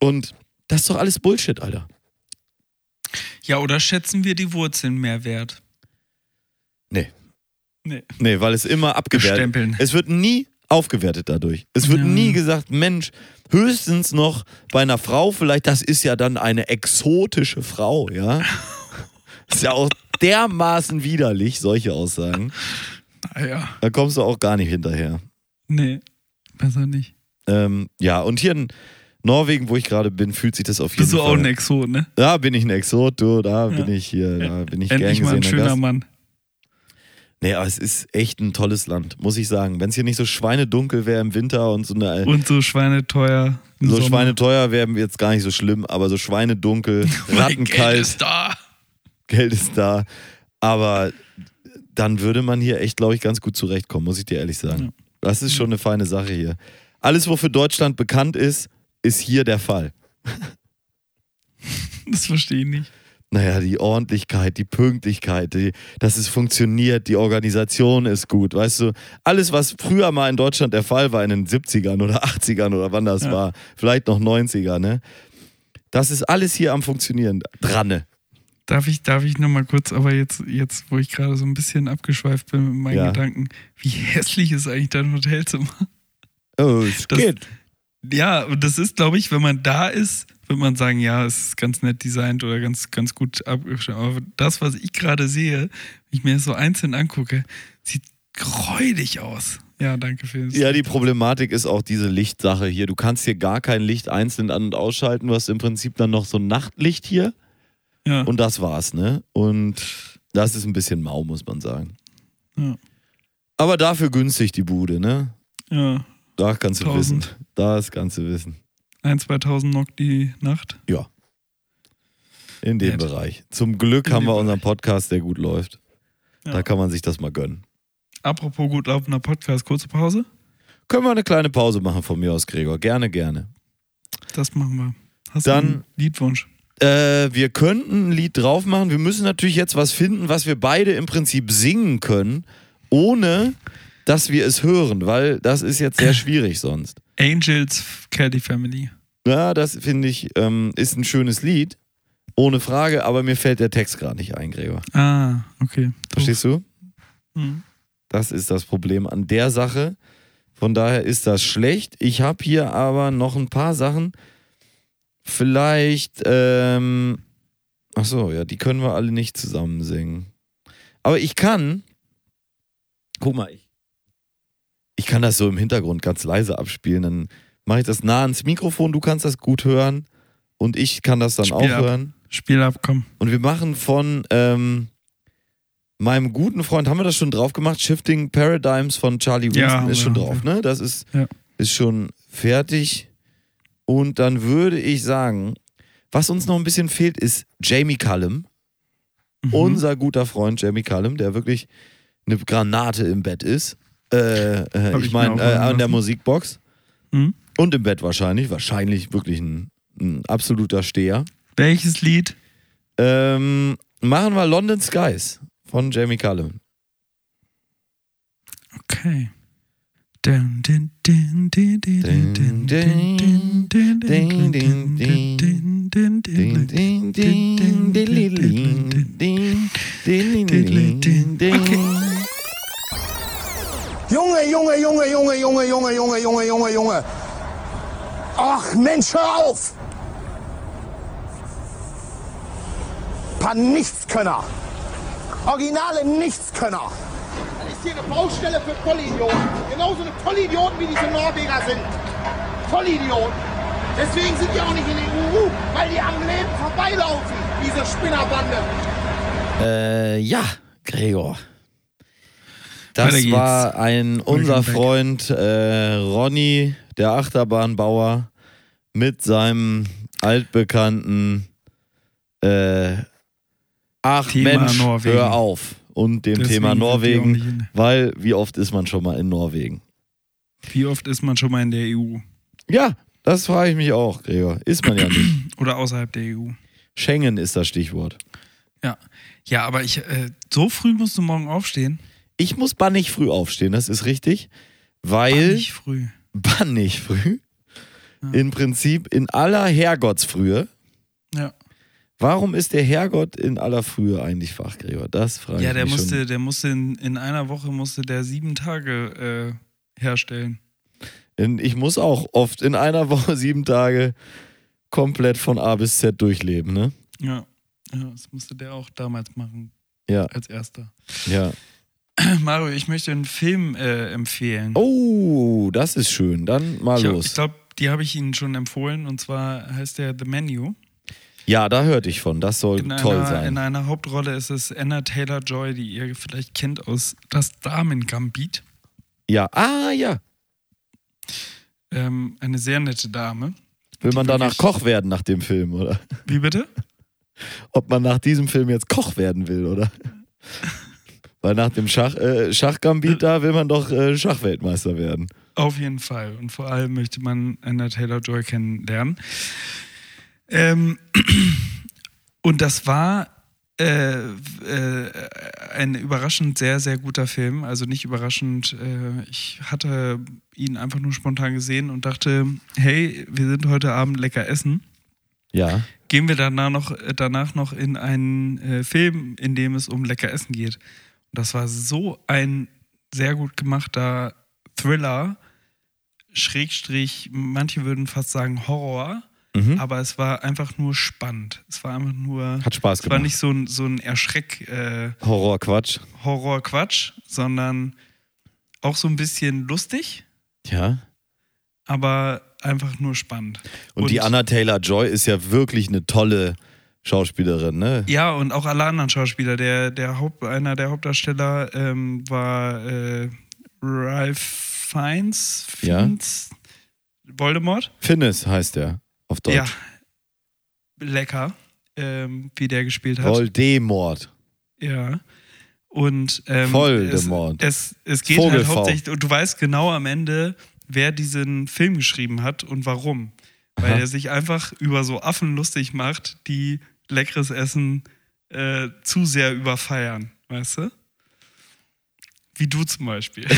Und das ist doch alles Bullshit, Alter. Ja, oder schätzen wir die Wurzeln mehr wert? Nee. Nee. Nee, weil es immer abgewertet Bestempeln. Es wird nie aufgewertet dadurch. Es wird Ja. nie gesagt, Mensch, höchstens noch bei einer Frau vielleicht, das ist ja dann eine exotische Frau, ja. ist ja auch dermaßen widerlich, solche Aussagen. Naja. Da kommst du auch gar nicht hinterher. Nee, besser nicht. Ähm, ja, und hier in Norwegen, wo ich gerade bin, fühlt sich das auf jeden Bist du Fall. auch ein Exot, ne? Da bin ich ein Exot, du, da Ja. bin ich hier, da bin ich Endlich gern mal ein schöner Gast. Mann. Nee, aber es ist echt ein tolles Land, muss ich sagen. Wenn es hier nicht so schweinedunkel wäre im Winter und so eine Und so schweineteuer. So Sommer. schweineteuer wäre jetzt gar nicht so schlimm, aber so schweinedunkel, rattenkalt, Geld ist da. Geld ist da. Aber dann würde man hier echt, glaube ich, ganz gut zurechtkommen, muss ich dir ehrlich sagen. Ja. Das ist schon eine feine Sache hier. Alles, wofür Deutschland bekannt ist, ist hier der Fall. Das verstehe ich nicht. Naja, die Ordentlichkeit, die Pünktlichkeit, die, dass es funktioniert, die Organisation ist gut, weißt du. Alles, was früher mal in Deutschland der Fall war, in den 70ern oder 80ern oder wann das Ja. war, vielleicht noch 90er, ne? Das ist alles hier am Funktionieren. Dranne. Darf ich, darf ich nochmal kurz, aber jetzt, jetzt, wo ich gerade so ein bisschen abgeschweift bin mit meinen Ja. Gedanken, wie hässlich ist eigentlich dein Hotelzimmer? Oh, es Das- geht. Ja, und das ist, glaube ich, wenn man da ist, wird man sagen, ja, es ist ganz nett designt oder ganz, ganz gut abgestimmt. Aber das, was ich gerade sehe, wenn ich mir das so einzeln angucke, sieht gräulich aus. Ja, danke für das. Ja, die Problematik ist auch diese Lichtsache hier. Du kannst hier gar kein Licht einzeln an- und ausschalten. Du hast im Prinzip dann noch so ein Nachtlicht hier ja. und das war's, ne? Und das ist ein bisschen mau, muss man sagen. Ja. Aber dafür günstig die Bude, ne? ja. Da kannst du 1000. wissen. Das kannst du wissen. Ein, 2000 Nock die Nacht. Ja. In dem Nett. Bereich. Zum Glück In haben wir unseren Bereich. Podcast, der gut läuft. Ja. Da kann man sich das mal gönnen. Apropos gut laufender Podcast, kurze Pause. Können wir eine kleine Pause machen von mir aus, Gregor? Gerne, gerne. Das machen wir. Hast Dann- du einen Liedwunsch? Äh, wir könnten ein Lied drauf machen. Wir müssen natürlich jetzt was finden, was wir beide im Prinzip singen können, ohne dass wir es hören, weil das ist jetzt sehr schwierig sonst. Angels Caddy Family. Ja, das finde ich, ähm, ist ein schönes Lied, ohne Frage, aber mir fällt der Text gerade nicht ein, Gregor. Ah, okay. Verstehst du? Hm. Das ist das Problem an der Sache. Von daher ist das schlecht. Ich habe hier aber noch ein paar Sachen. Vielleicht, ähm, ach so, ja, die können wir alle nicht zusammen singen. Aber ich kann, guck mal, ich, ich kann das so im Hintergrund ganz leise abspielen. Dann mache ich das nah ans Mikrofon, du kannst das gut hören und ich kann das dann Spiel auch ab. hören. Spiel ab, komm. Und wir machen von ähm, meinem guten Freund, haben wir das schon drauf gemacht? Shifting Paradigms von Charlie Ja, Winston haben ist schon drauf, ne? Das ist, Ja. ist schon fertig. Und dann würde ich sagen, was uns noch ein bisschen fehlt, ist Jamie Cullum. Mhm. Unser guter Freund Jamie Cullum, der wirklich eine Granate im Bett ist. Äh, äh, ich ich meine, äh, an der. Musikbox. Mhm. Und im Bett wahrscheinlich. Wahrscheinlich wirklich ein, ein absoluter Steher. Welches Lied? Ähm, machen wir London Skies von Jamie Cullum. Okay. Dun, Junge, Junge, Junge, Junge, Junge, Junge, Junge, Junge, Junge, Junge. Ach Mensch, hör auf! Paar Nichtskönner. Originale Nichtskönner. Das ist hier eine Baustelle für Vollidioten. Genauso eine Vollidioten wie diese Norweger sind. Vollidioten. Deswegen sind die auch nicht in der EU, weil die am Leben vorbeilaufen, diese Spinnerbande. Äh, ja, Gregor. Das war ein unser. Freund äh, Ronny, der Achterbahnbauer, mit seinem altbekannten äh, Ach Thema Mensch, Norwegen. hör auf. Und dem Deswegen Thema Norwegen, weil wie oft ist man schon mal in Norwegen? Wie oft ist man schon mal in der EU? Ja, das frage ich mich auch, Gregor. Ist man ja nicht. Oder außerhalb der EU? Schengen ist das Stichwort. Ja. Ja, aber ich, äh, so früh musst du morgen aufstehen? Ich muss bannig früh aufstehen, das ist richtig, weil Nicht früh. bannig früh, im Prinzip in aller Herrgottsfrühe. Ja. Warum ist der Herrgott in aller Frühe eigentlich wach, Gregor? Das frage Ja, ich der mich musste, schon. der musste in, in einer Woche musste der sieben Tage äh, herstellen. In- Ich muss auch oft in einer Woche sieben Tage komplett von A bis Z durchleben, ne? Ja. ja. Das musste der auch damals machen, Ja, als erster. ja. Mario, ich möchte einen Film äh, empfehlen. Oh, das ist schön. Dann mal ich los. ich glaube, die habe ich Ihnen schon empfohlen und zwar heißt der The Menu. ja, da hörte ich von. Das soll In toll einer, sein. in einer Hauptrolle ist es Anna Taylor Joy, die ihr vielleicht kennt aus Das Damen-Gambit. ja, ah ja. Ähm, eine sehr nette Dame. Will man danach Koch werden nach dem Film, oder? Wie bitte? Ob man nach diesem Film jetzt Koch werden will, oder? Weil nach dem Schach, äh, Schachgambit da will man doch äh, Schachweltmeister werden. Auf jeden Fall. Und vor allem möchte man Anna Taylor Joy kennenlernen. Ähm, und das war äh, äh, ein überraschend sehr, sehr guter Film. Also nicht überraschend. Äh, ich hatte ihn einfach nur spontan gesehen und dachte, hey, wir sind heute Abend lecker essen. Ja. Gehen wir danach noch, äh, danach noch in einen äh, Film, in dem es um lecker Essen geht. Und das war so ein sehr gut gemachter Thriller, Schrägstrich, manche würden fast sagen Horror, Mhm. aber es war einfach nur spannend. Es war einfach nur. Hat Spaß es war gemacht. nicht so ein, so ein Erschreck, äh, Horrorquatsch. Horror-Quatsch, sondern auch so ein bisschen lustig, Ja. aber einfach nur spannend. Und, die Anna Taylor Joy ist ja wirklich eine tolle Schauspielerin, ne? Ja, und auch alle anderen Schauspieler. Der, der Haupt, einer der Hauptdarsteller ähm, war äh, Ralph Fiennes. Ja. Fiennes? Voldemort? Finnes heißt er auf Deutsch. Ja. Lecker, ähm, wie der gespielt hat. Voldemort. Ja. Und ähm, Voldemort. Es, es, es geht Vogel halt hauptsächlich, und du weißt genau am Ende, wer diesen Film geschrieben hat und warum. Weil Aha. er sich einfach über so Affen lustig macht, die leckeres Essen äh, zu sehr überfeiern, weißt du? Wie du zum Beispiel.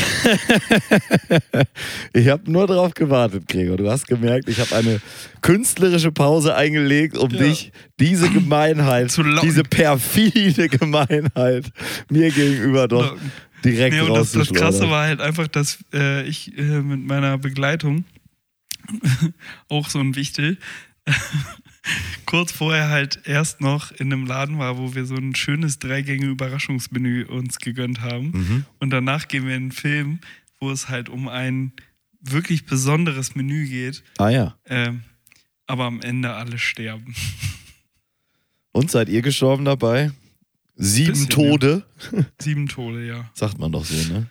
Ich habe nur darauf gewartet, Gregor. Du hast gemerkt, ich habe eine künstlerische Pause eingelegt, um Ja. dich diese Gemeinheit, diese perfide Gemeinheit mir gegenüber doch Locken. direkt Nee, und das, das. Krasse war halt einfach, dass äh, ich äh, mit meiner Begleitung, auch so ein Wichtel, kurz vorher halt erst noch in einem Laden war, wo wir so ein schönes Dreigänge-Überraschungsmenü uns gegönnt haben. Mhm. Und danach gehen wir in einen Film, wo es halt um ein wirklich besonderes Menü geht, Ah ja. ähm, aber am Ende alle sterben. Und seid ihr gestorben dabei? Sieben Bisschen, Tode, Sieben Tode, ja. sagt man doch so, ne?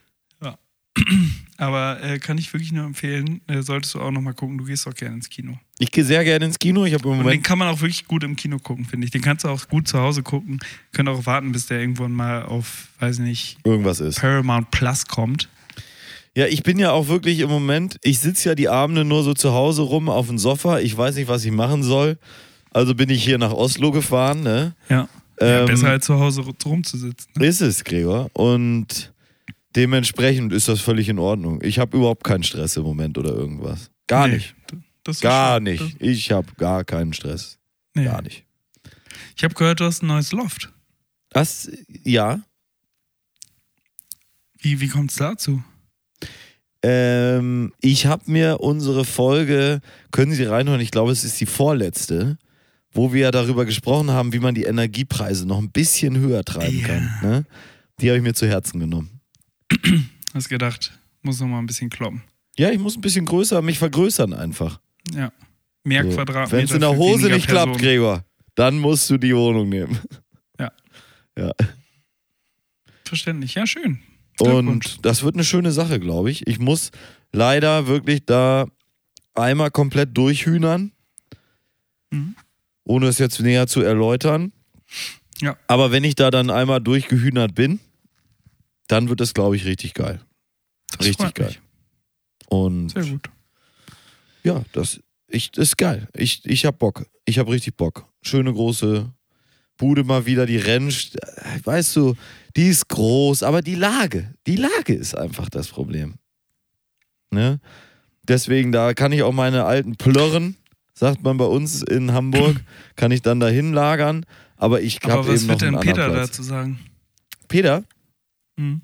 Aber äh, kann ich wirklich nur empfehlen, äh, solltest du auch nochmal gucken. Du gehst auch gerne ins Kino. Ich gehe sehr gerne ins Kino. Ich habe im Und den Moment. kann man auch wirklich gut im Kino gucken, finde ich. Den kannst du auch gut zu Hause gucken. Könnt auch warten, bis der irgendwann mal auf, weiß nicht, Irgendwas ist. Paramount Plus kommt. Ja, ich bin ja auch wirklich im Moment, ich sitze ja die Abende nur so zu Hause rum auf dem Sofa. Ich weiß nicht, was ich machen soll. Also bin ich hier nach Oslo gefahren, ne? Ja. ja Ähm, besser als zu Hause rumzusitzen. Ne? Ist es, Gregor. Und dementsprechend ist das völlig in Ordnung. Ich habe überhaupt keinen Stress im Moment oder irgendwas. Gar Nee, nicht. Das Gar nicht. Ich habe gar keinen Stress. Das, nee. Gar nicht. Ich habe gehört, du hast ein neues Loft. Das, ja. Wie, wie kommt es dazu? Ähm, ich habe mir unsere Folge, können Sie reinhören, ich glaube, es ist die vorletzte, wo wir darüber gesprochen haben, wie man die Energiepreise noch ein bisschen höher treiben Ja. kann. Ne? Die habe ich mir zu Herzen genommen. Hast gedacht, muss noch mal ein bisschen kloppen. Ja, ich muss ein bisschen größer mich vergrößern einfach. Ja. Mehr So. Quadratmeter. Wenn es in der Hose nicht klappt, Personen. Gregor, dann musst du die Wohnung nehmen. Ja. Ja. Verständlich. Ja, schön. Und das wird eine schöne Sache, glaube ich. Ich muss leider wirklich da einmal komplett durchhühnern, Mhm. ohne es jetzt näher zu erläutern. Ja. Aber wenn ich da dann einmal durchgehühnert bin, dann wird es, glaube ich, richtig geil. Das richtig geil. mich. Und Sehr gut. Ja, das, ich, das ist geil. Ich, ich hab Bock. Ich hab richtig Bock. Schöne große Bude mal wieder, die Rennst. Weißt du, die ist groß, aber die Lage, die Lage ist einfach das Problem. Ne? Deswegen, da kann ich auch meine alten Plörren, sagt man bei uns in Hamburg, kann ich dann dahin lagern. Aber ich habe was eben noch wird denn einen Peter dazu sagen? Peter? Hm?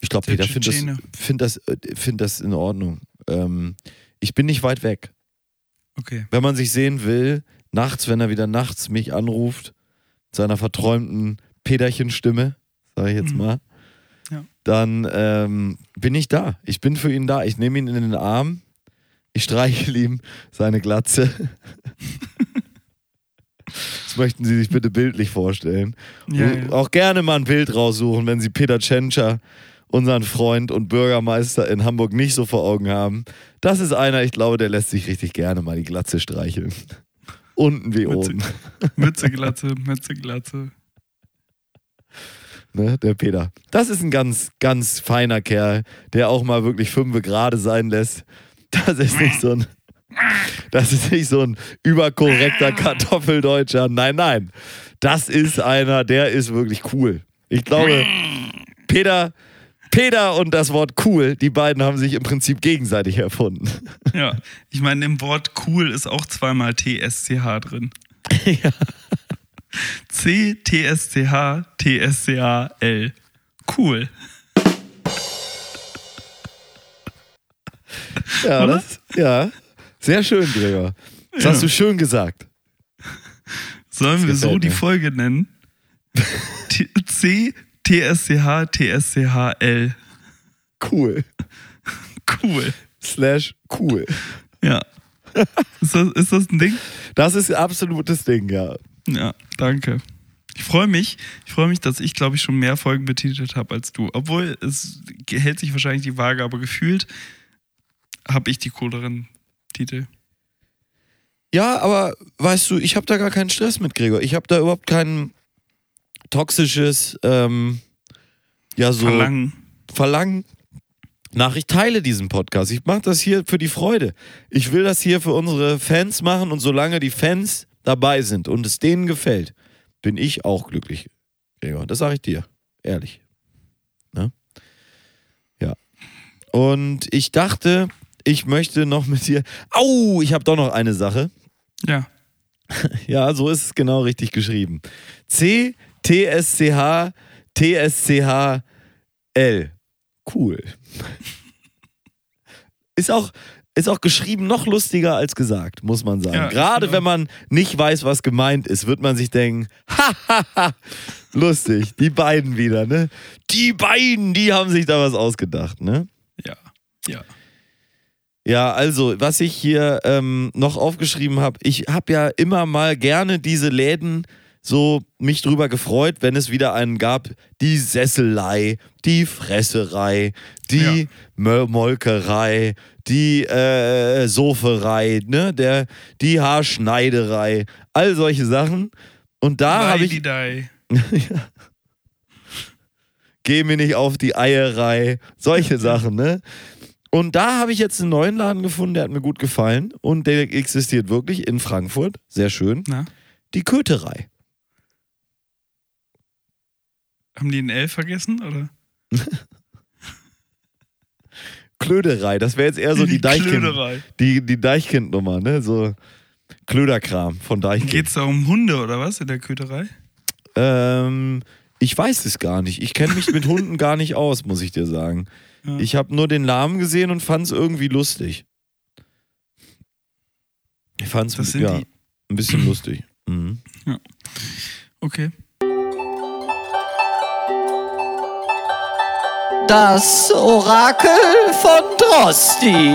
Ich glaube, Peter findet das, find das, äh, find das in Ordnung. Ähm, ich bin nicht weit weg. Okay. wenn man sich sehen will, nachts, wenn er wieder nachts mich anruft, mit seiner verträumten Peterchenstimme, sage ich jetzt Mhm. mal, Ja. dann ähm, bin ich da. Ich bin für ihn da. Ich nehme ihn in den Arm, ich streichel ihm seine Glatze. das möchten Sie sich bitte bildlich vorstellen. Ja, ja. Auch gerne mal ein Bild raussuchen, wenn Sie Peter Tschentscher, unseren Freund und Bürgermeister in Hamburg, nicht so vor Augen haben. Das ist einer, ich glaube, der lässt sich richtig gerne mal die Glatze streicheln. Unten wie Mütze. oben. Mütze, Glatze, Mütze, Glatze. Ne, der Peter. Das ist ein ganz, ganz feiner Kerl, der auch mal wirklich fünfe gerade sein lässt. Das ist nicht so ein. Das ist nicht so ein überkorrekter Kartoffeldeutscher. Nein, nein. Das ist einer, der ist wirklich cool. Ich glaube, Peter, Peter und das Wort cool, die beiden haben sich im Prinzip gegenseitig erfunden. Ja, ich meine, im Wort cool ist auch zweimal TSCH drin. ja. C, TSCH, TSCH-L. Cool. Ja, Oder? das, ja. Sehr schön, Gregor. Das Ja. hast du schön gesagt. Sollen wir so die. Folge nennen? C, TSCH, TSCH-L. cool. Cool. Slash cool. Ja. Ist das, ist das ein Ding? Das ist ein absolutes Ding, ja. Ja, danke. Ich freue mich. Ich freue mich, dass ich, glaube ich, schon mehr Folgen betitelt habe als du. Obwohl es hält sich wahrscheinlich die Waage, aber gefühlt habe ich die cooleren Titel. Ja, aber weißt du, ich habe da gar keinen Stress mit, Gregor. Ich habe da überhaupt kein toxisches, ähm, ja, so Verlangen. Verlangen nach. Ich teile diesen Podcast. Ich mache das hier für die Freude. Ich will das hier für unsere Fans machen und solange die Fans dabei sind und es denen gefällt, bin ich auch glücklich, Gregor. Das sage ich dir, ehrlich. Ne? Ja. Und ich dachte, ich möchte noch mit dir. Au, ich habe doch noch eine Sache. Ja. Ja, so ist es genau richtig geschrieben. C T S C H T S C H L. Cool. Ist auch, ist auch geschrieben noch lustiger als gesagt, muss man sagen. Ja, Gerade genau. wenn man nicht weiß, was gemeint ist, wird man sich denken, hahaha, lustig, die beiden wieder, ne? Die beiden, die haben sich da was ausgedacht, ne? Ja. Ja. Ja, also, was ich hier ähm, noch aufgeschrieben habe, ich habe ja immer mal gerne diese Läden so mich drüber gefreut, wenn es wieder einen gab, die Sesselei, die Fresserei, die Mö- Molkerei, die äh, Soferei, ne, der, die Haarschneiderei, all solche Sachen. Und da habe ich, geh mir nicht auf die Eierei, solche Sachen, ne? Und da habe ich jetzt einen neuen Laden gefunden, der hat mir gut gefallen und der existiert wirklich in Frankfurt, sehr schön. Na? Die Köterei. Haben die ein L vergessen? Oder? Klöderei, das wäre jetzt eher so die, Deichkind, Klöderei. die, die Deichkind-Nummer, ne? So Klöderkram von Deichkind. Geht's da um Hunde oder was in der Köterei? Ähm, ich weiß es gar nicht. Ich kenne mich mit Hunden gar nicht aus, muss ich dir sagen. Ja. Ich habe nur den Namen gesehen und fand es irgendwie lustig. Ich fand es ja, die. ein bisschen lustig. Mhm. Okay. Das Orakel von Drosti.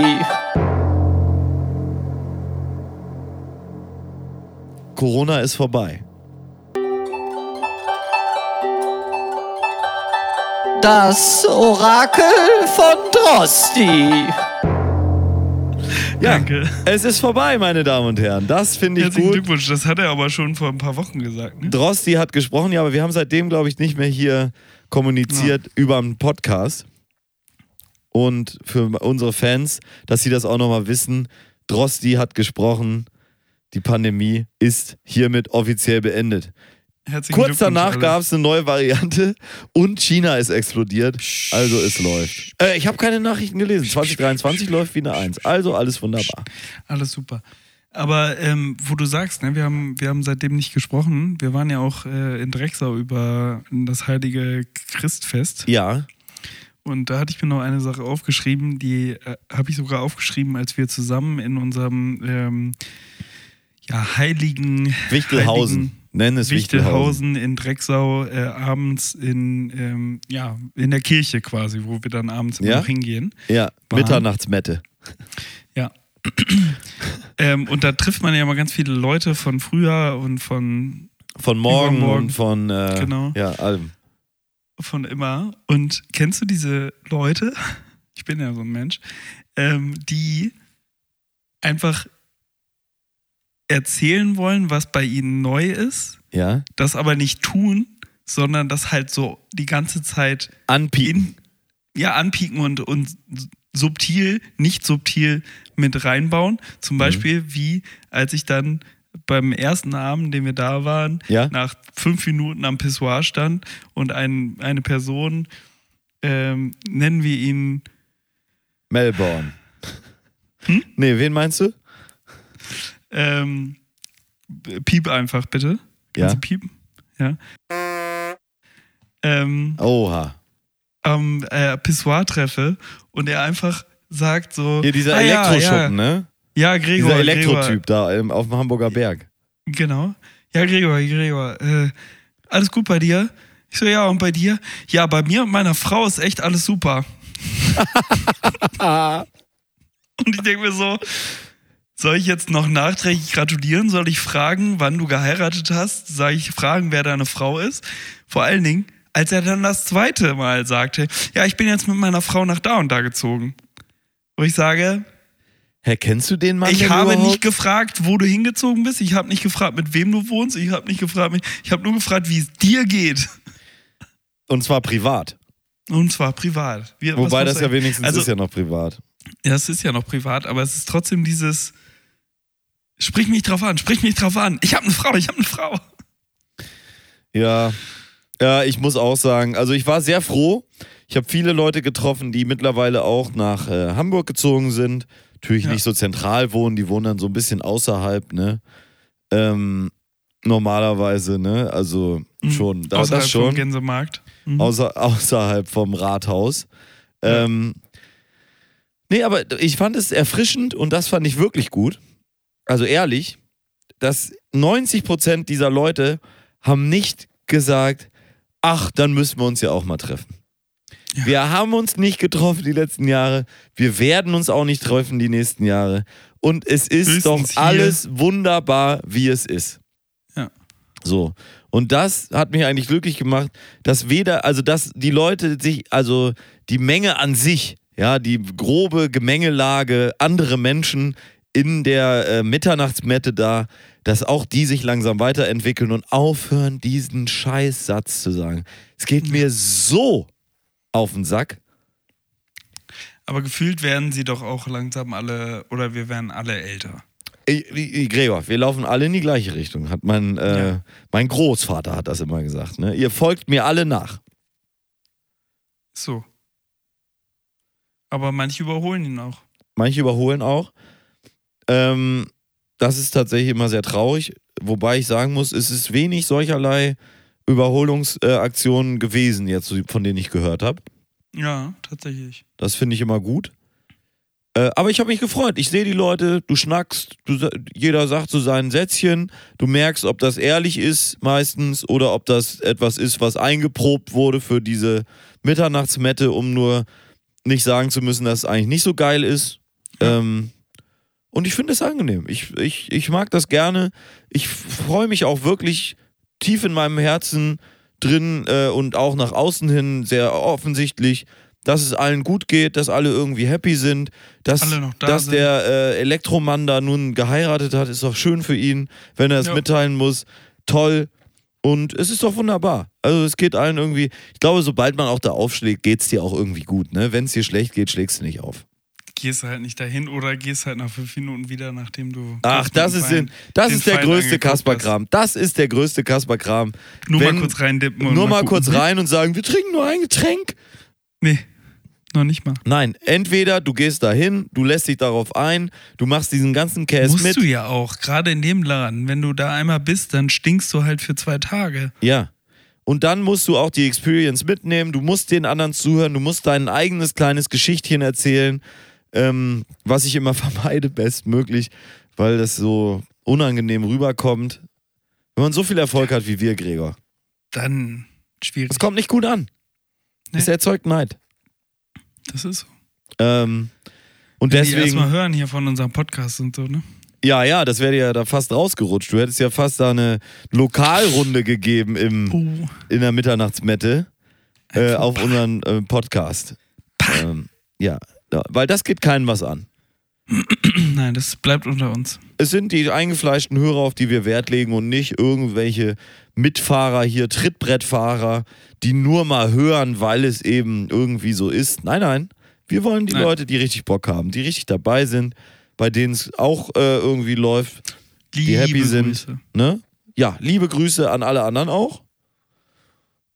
Corona ist vorbei. Das Orakel von Drosti. Ja, Danke. es ist vorbei, meine Damen und Herren. Das finde ich Herzlichen gut. Glückwunsch. Das hat er aber schon vor ein paar Wochen gesagt. Ne? Drosti hat gesprochen, ja, aber wir haben seitdem, glaube ich, nicht mehr hier kommuniziert über einen Podcast. Und für unsere Fans, dass sie das auch nochmal wissen, Drosti hat gesprochen, die Pandemie ist hiermit offiziell beendet. Herzlichen Kurz danach gab es eine neue Variante und China ist explodiert. Also es läuft. Äh, ich habe keine Nachrichten gelesen. 2023 läuft wie eine Eins. Also alles wunderbar. Alles super. Aber ähm, wo du sagst, ne, wir, haben, wir haben seitdem nicht gesprochen. Wir waren ja auch äh, in Drecksau über das heilige Christfest. Ja. Und da hatte ich mir noch eine Sache aufgeschrieben, die äh, habe ich sogar aufgeschrieben, als wir zusammen in unserem ähm, ja, heiligen Wichtelhausen. heiligen Nenn es Wichtelhausen. Wichtelhausen in Drecksau äh, abends in, ähm, ja, in der Kirche quasi, wo wir dann abends Ja? noch hingehen. Ja, Waren. Mitternachtsmette. Ähm, und da trifft man ja mal ganz viele Leute von früher und von, Von morgen und von äh, Genau. ja, allem. von immer. Und kennst du diese Leute? Ich bin ja so ein Mensch, ähm, die einfach erzählen wollen, was bei ihnen neu ist, Ja. das aber nicht tun, sondern das halt so die ganze Zeit Anpieken. in, ja, anpieken und, und subtil, nicht subtil mit reinbauen. Zum Mhm. Beispiel, wie als ich dann beim ersten Abend, den wir da waren, Ja. nach fünf Minuten am Pissoir stand und ein, eine Person, ähm, nennen wir ihn, Melbourne. Hm? Nee, wen meinst du? ähm, piep einfach bitte. Ja. Kannst du piepen? Ja. Ähm, Oha. Am äh, Pissoir treffe und er einfach sagt so. Hier dieser "Ah, ja, Elektroschuppen, ja, ne? Ja, Gregor. Dieser Gregor. Elektrotyp da ähm, auf dem Hamburger Berg. Genau. Ja, Gregor, Gregor, äh, alles gut bei dir? Ich so, ja, und bei dir? Ja, bei mir und meiner Frau ist echt alles super. Und ich denke mir so, soll ich jetzt noch nachträglich gratulieren? Soll ich fragen, wann du geheiratet hast? Soll ich fragen, wer deine Frau ist? Vor allen Dingen, als er dann das zweite Mal sagte, ja, ich bin jetzt mit meiner Frau nach da und da gezogen. Wo ich sage, Hä, kennst du den Mann ich habe überhaupt? nicht gefragt, wo du hingezogen bist. Ich habe nicht gefragt, mit wem du wohnst. Ich habe nicht gefragt, mit- ich habe nur gefragt, wie es dir geht. Und zwar privat. Und zwar privat. Wie, Wobei das ja wenigstens also, ist ja noch privat. Ja, es ist ja noch privat, aber es ist trotzdem dieses. Sprich mich drauf an, sprich mich drauf an. Ich habe eine Frau, ich habe eine Frau. Ja. Ja, ich muss auch sagen, also ich war sehr froh. Ich habe viele Leute getroffen, die mittlerweile auch nach äh, Hamburg gezogen sind. Natürlich Ja. nicht so zentral wohnen, die wohnen dann so ein bisschen außerhalb, ne? Ähm, normalerweise, ne? Also schon, da, Mhm. Außerhalb das vom schon. Gänsemarkt. Mhm. Außer, außerhalb vom Rathaus. Ähm, nee, aber ich fand es erfrischend und das fand ich wirklich gut. Also ehrlich, dass 90% dieser Leute haben nicht gesagt, ach, dann müssen wir uns ja auch mal treffen. Ja. Wir haben uns nicht getroffen die letzten Jahre. Wir werden uns auch nicht treffen die nächsten Jahre. Und es ist Höchstens doch hier. alles wunderbar, wie es ist. Ja. So. Und das hat mich eigentlich glücklich gemacht, dass weder, also dass die Leute sich, also die Menge an sich, ja, die grobe Gemengelage, andere Menschen in der äh, Mitternachtsmette da, dass auch die sich langsam weiterentwickeln und aufhören, diesen Scheißsatz zu sagen. Es geht mir so auf den Sack. Aber gefühlt werden sie doch auch langsam alle, oder wir werden alle älter. Gregor, wir laufen alle in die gleiche Richtung. Hat mein, äh, Ja. mein Großvater hat das immer gesagt. Ne? Ihr folgt mir alle nach. So. Aber manche überholen ihn auch. Manche überholen auch. Ähm, das ist tatsächlich immer sehr traurig. Wobei ich sagen muss, es ist wenig solcherlei Überholungsaktionen gewesen, jetzt, von denen ich gehört habe. Ja, tatsächlich. Das finde ich immer gut. Äh, aber ich habe mich gefreut. Ich sehe die Leute, du schnackst, du, jeder sagt so sein Sätzchen. Du merkst, ob das ehrlich ist meistens oder ob das etwas ist, was eingeprobt wurde für diese Mitternachtsmette, um nur nicht sagen zu müssen, dass es eigentlich nicht so geil ist. Ähm, und ich finde es angenehm. Ich, ich, ich mag das gerne. Ich freue mich auch wirklich tief in meinem Herzen drin äh, und auch nach außen hin sehr offensichtlich, dass es allen gut geht, dass alle irgendwie happy sind, dass, da dass sind. der äh, Elektromann da nun geheiratet hat, ist doch schön für ihn, wenn er es Ja. mitteilen muss. Toll. Und es ist doch wunderbar. Also es geht allen irgendwie, ich glaube, sobald man auch da aufschlägt, geht es dir auch irgendwie gut. Ne? Wenn es dir schlecht geht, schlägst du nicht auf. Gehst halt nicht dahin oder gehst halt nach fünf Minuten wieder, nachdem du. Ach, das ist, dem den, das den ist der größte. Kasperkram. Das ist der größte Kasperkram. Nur Wenn- mal kurz reindippen und Nur mal gucken. kurz rein und sagen, wir trinken nur ein Getränk. Nee, noch nicht mal. Nein, entweder du gehst dahin, du lässt dich darauf ein, du machst diesen ganzen Käse Musst mit. du ja auch, gerade in dem Laden. Wenn du da einmal bist, dann stinkst du halt für zwei Tage. Ja. Und dann musst du auch die Experience mitnehmen, du musst den anderen zuhören, du musst dein eigenes kleines Geschichtchen erzählen, ähm, was ich immer vermeide, bestmöglich, weil das so unangenehm rüberkommt. Wenn man so viel Erfolg hat wie wir, Gregor. Dann schwierig. Das kommt nicht gut an. Nee. Es erzeugt Neid. Das ist so. Ähm, und Wenn die erstmal deswegen, hören hier von unserem Podcast und so, ne? ja, ja, das wäre ja da fast rausgerutscht. Du hättest ja fast da eine Lokalrunde gegeben im, Oh. in der Mitternachtsmette äh, auf unseren äh, Podcast. Ähm, ja, ja, weil das geht keinem was an. Nein, das bleibt unter uns. Es sind die eingefleischten Hörer, auf die wir Wert legen und nicht irgendwelche Mitfahrer hier, Trittbrettfahrer, die nur mal hören, weil es eben irgendwie so ist. Nein, nein. Wir wollen die Nein. Leute, die richtig Bock haben, die richtig dabei sind, bei denen es auch äh, irgendwie läuft. Liebe happy sind. Grüße. Ne? Ja, liebe Grüße an alle anderen auch.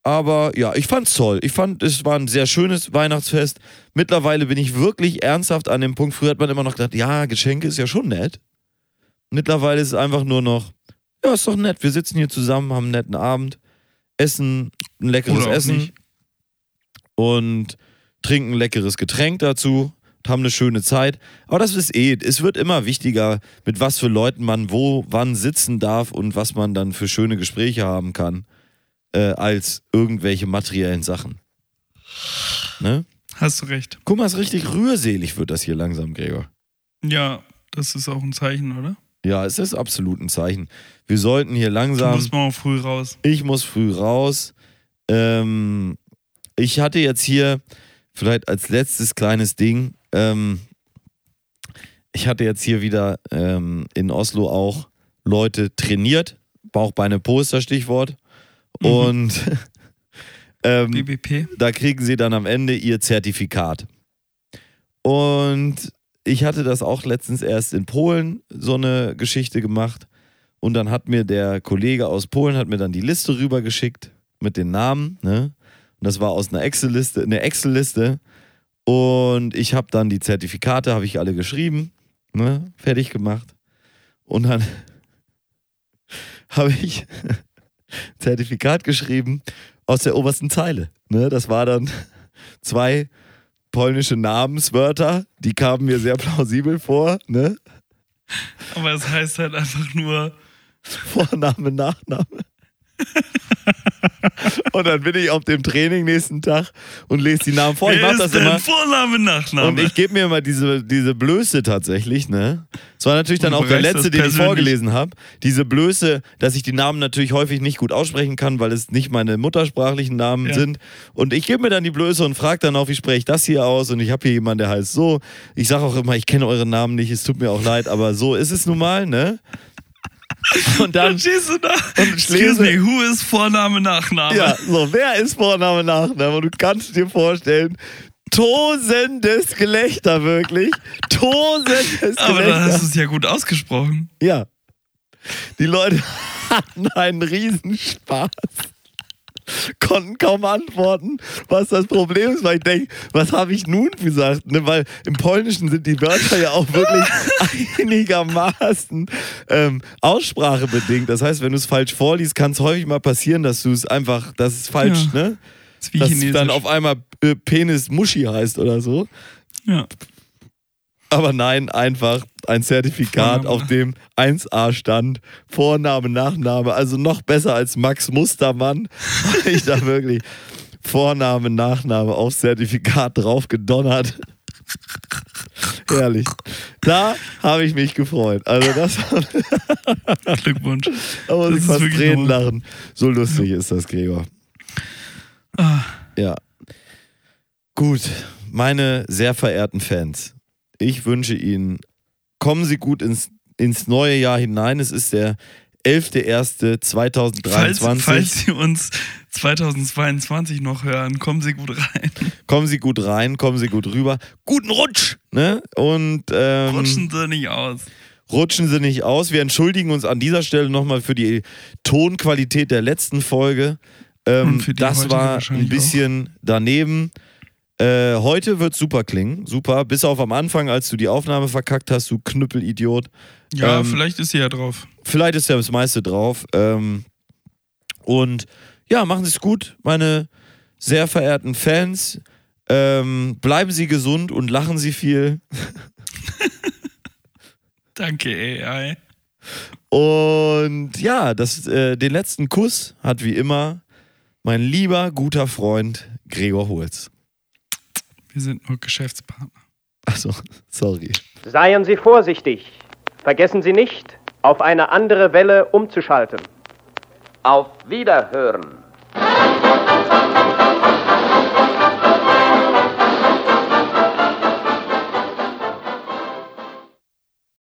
Aber ja, ich fand's toll. Ich fand, es war ein sehr schönes Weihnachtsfest. Mittlerweile bin ich wirklich ernsthaft an dem Punkt. Früher hat man immer noch gedacht, ja, Geschenke ist ja schon nett. Mittlerweile ist es einfach nur noch, ja, ist doch nett. Wir sitzen hier zusammen, haben einen netten Abend, essen ein leckeres Essen nicht. und trinken ein leckeres Getränk dazu und haben eine schöne Zeit. Aber das ist eh, es wird immer wichtiger, mit was für Leuten man wo, wann sitzen darf und was man dann für schöne Gespräche haben kann, äh, als irgendwelche materiellen Sachen. Ne? Hast du recht. Guck mal, es ist richtig rührselig wird das hier langsam, Gregor. Ja, das ist auch ein Zeichen, oder? Ja, es ist absolut ein Zeichen. Wir sollten hier Du langsam. musst mal früh raus. Ich muss früh raus. Ähm, ich hatte jetzt hier vielleicht als letztes kleines Ding. Ähm, ich hatte jetzt hier wieder ähm, in Oslo auch Leute trainiert. Bauch, Beine, Po ist Mhm. Und ähm, BBP. da kriegen sie dann am Ende ihr Zertifikat. Und ich hatte das auch letztens erst in Polen so eine Geschichte gemacht. Und dann hat mir der Kollege aus Polen hat mir dann die Liste rübergeschickt mit den Namen. Ne? Und das war aus einer Excel-Liste, eine Excel-Liste. Und ich habe dann die Zertifikate, habe ich alle geschrieben, ne? fertig gemacht. Und dann habe ich Zertifikat geschrieben aus der obersten Zeile. Ne? Das war dann zwei polnische Namenswörter, die kamen mir sehr plausibel vor. Ne? Aber es heißt halt einfach nur. Vorname, Nachname. und dann bin ich auf dem Training nächsten Tag und lese die Namen vor. Ich Wer mach ist das immer. Vorname, Nachname? Und ich gebe mir immer diese, diese Blöße tatsächlich, ne? Es war natürlich dann auch der letzte, das den ich vorgelesen habe. Diese Blöße, dass ich die Namen natürlich häufig nicht gut aussprechen kann, weil es nicht meine muttersprachlichen Namen Ja. sind. Und ich gebe mir dann die Blöße und frage dann auch, wie spreche ich das hier aus? Und ich habe hier jemanden, der heißt so. Ich sage auch immer, ich kenne euren Namen nicht, es tut mir auch leid, aber so ist es nun mal, ne? Und dann Dann stehst du da. Und Excuse lese- me, who is Vorname, Nachname? Ja, so, wer ist Vorname, Nachname? Und du kannst dir vorstellen, tosendes Gelächter, wirklich. Tosendes Aber dann Gelächter. hast du es ja gut ausgesprochen. Ja. Die Leute hatten einen Riesenspaß. Konnten kaum antworten, was das Problem ist, weil ich denke, was habe ich nun gesagt? Ne? Weil im Polnischen sind die Wörter ja auch wirklich einigermaßen ähm, aussprachebedingt. Das heißt, wenn du es falsch vorliest, kann es häufig mal passieren, dass du es einfach, dass es falsch, Ja. ne? Das ist wie Dass dann auf einmal äh, Penis Muschi heißt oder so. ja. Aber nein, einfach ein Zertifikat, Vorname. auf dem 1a stand, Vorname, Nachname, also noch besser als Max Mustermann. Ich da wirklich Vorname, Nachname aufs Zertifikat drauf gedonnert. Herrlich. Da habe ich mich gefreut. Also das Glückwunsch. muss Das fast wirklich Tränen lachen. So lustig ist das, Gregor. Ah, Ja. Gut, meine sehr verehrten Fans, ich wünsche Ihnen, kommen Sie gut ins, ins neue Jahr hinein. Es ist der 11.01.2023. falls, falls Sie uns 2022 noch hören, kommen Sie gut rein. Kommen Sie gut rein, kommen Sie gut rüber. Guten Rutsch! Ne? Und ähm, Rutschen Sie nicht aus. rutschen Sie nicht aus. Wir entschuldigen uns an dieser Stelle nochmal für die Tonqualität der letzten Folge. Ähm, das war ein bisschen daneben. Äh, heute wird super klingen. Super. Bis auf am Anfang, als du die Aufnahme verkackt hast, du Knüppelidiot. Ja, Ähm, vielleicht ist sie ja drauf. Vielleicht ist ja das meiste drauf. Ähm, und ja, machen Sie es gut, meine sehr verehrten Fans. Ähm, bleiben Sie gesund und lachen Sie viel. Danke, AI. Und ja, das, äh, den letzten Kuss hat wie immer mein lieber, guter Freund Gregor Holz. Wir sind nur Geschäftspartner. Achso, sorry. Seien Sie vorsichtig. Vergessen Sie nicht, auf eine andere Welle umzuschalten. Auf Wiederhören.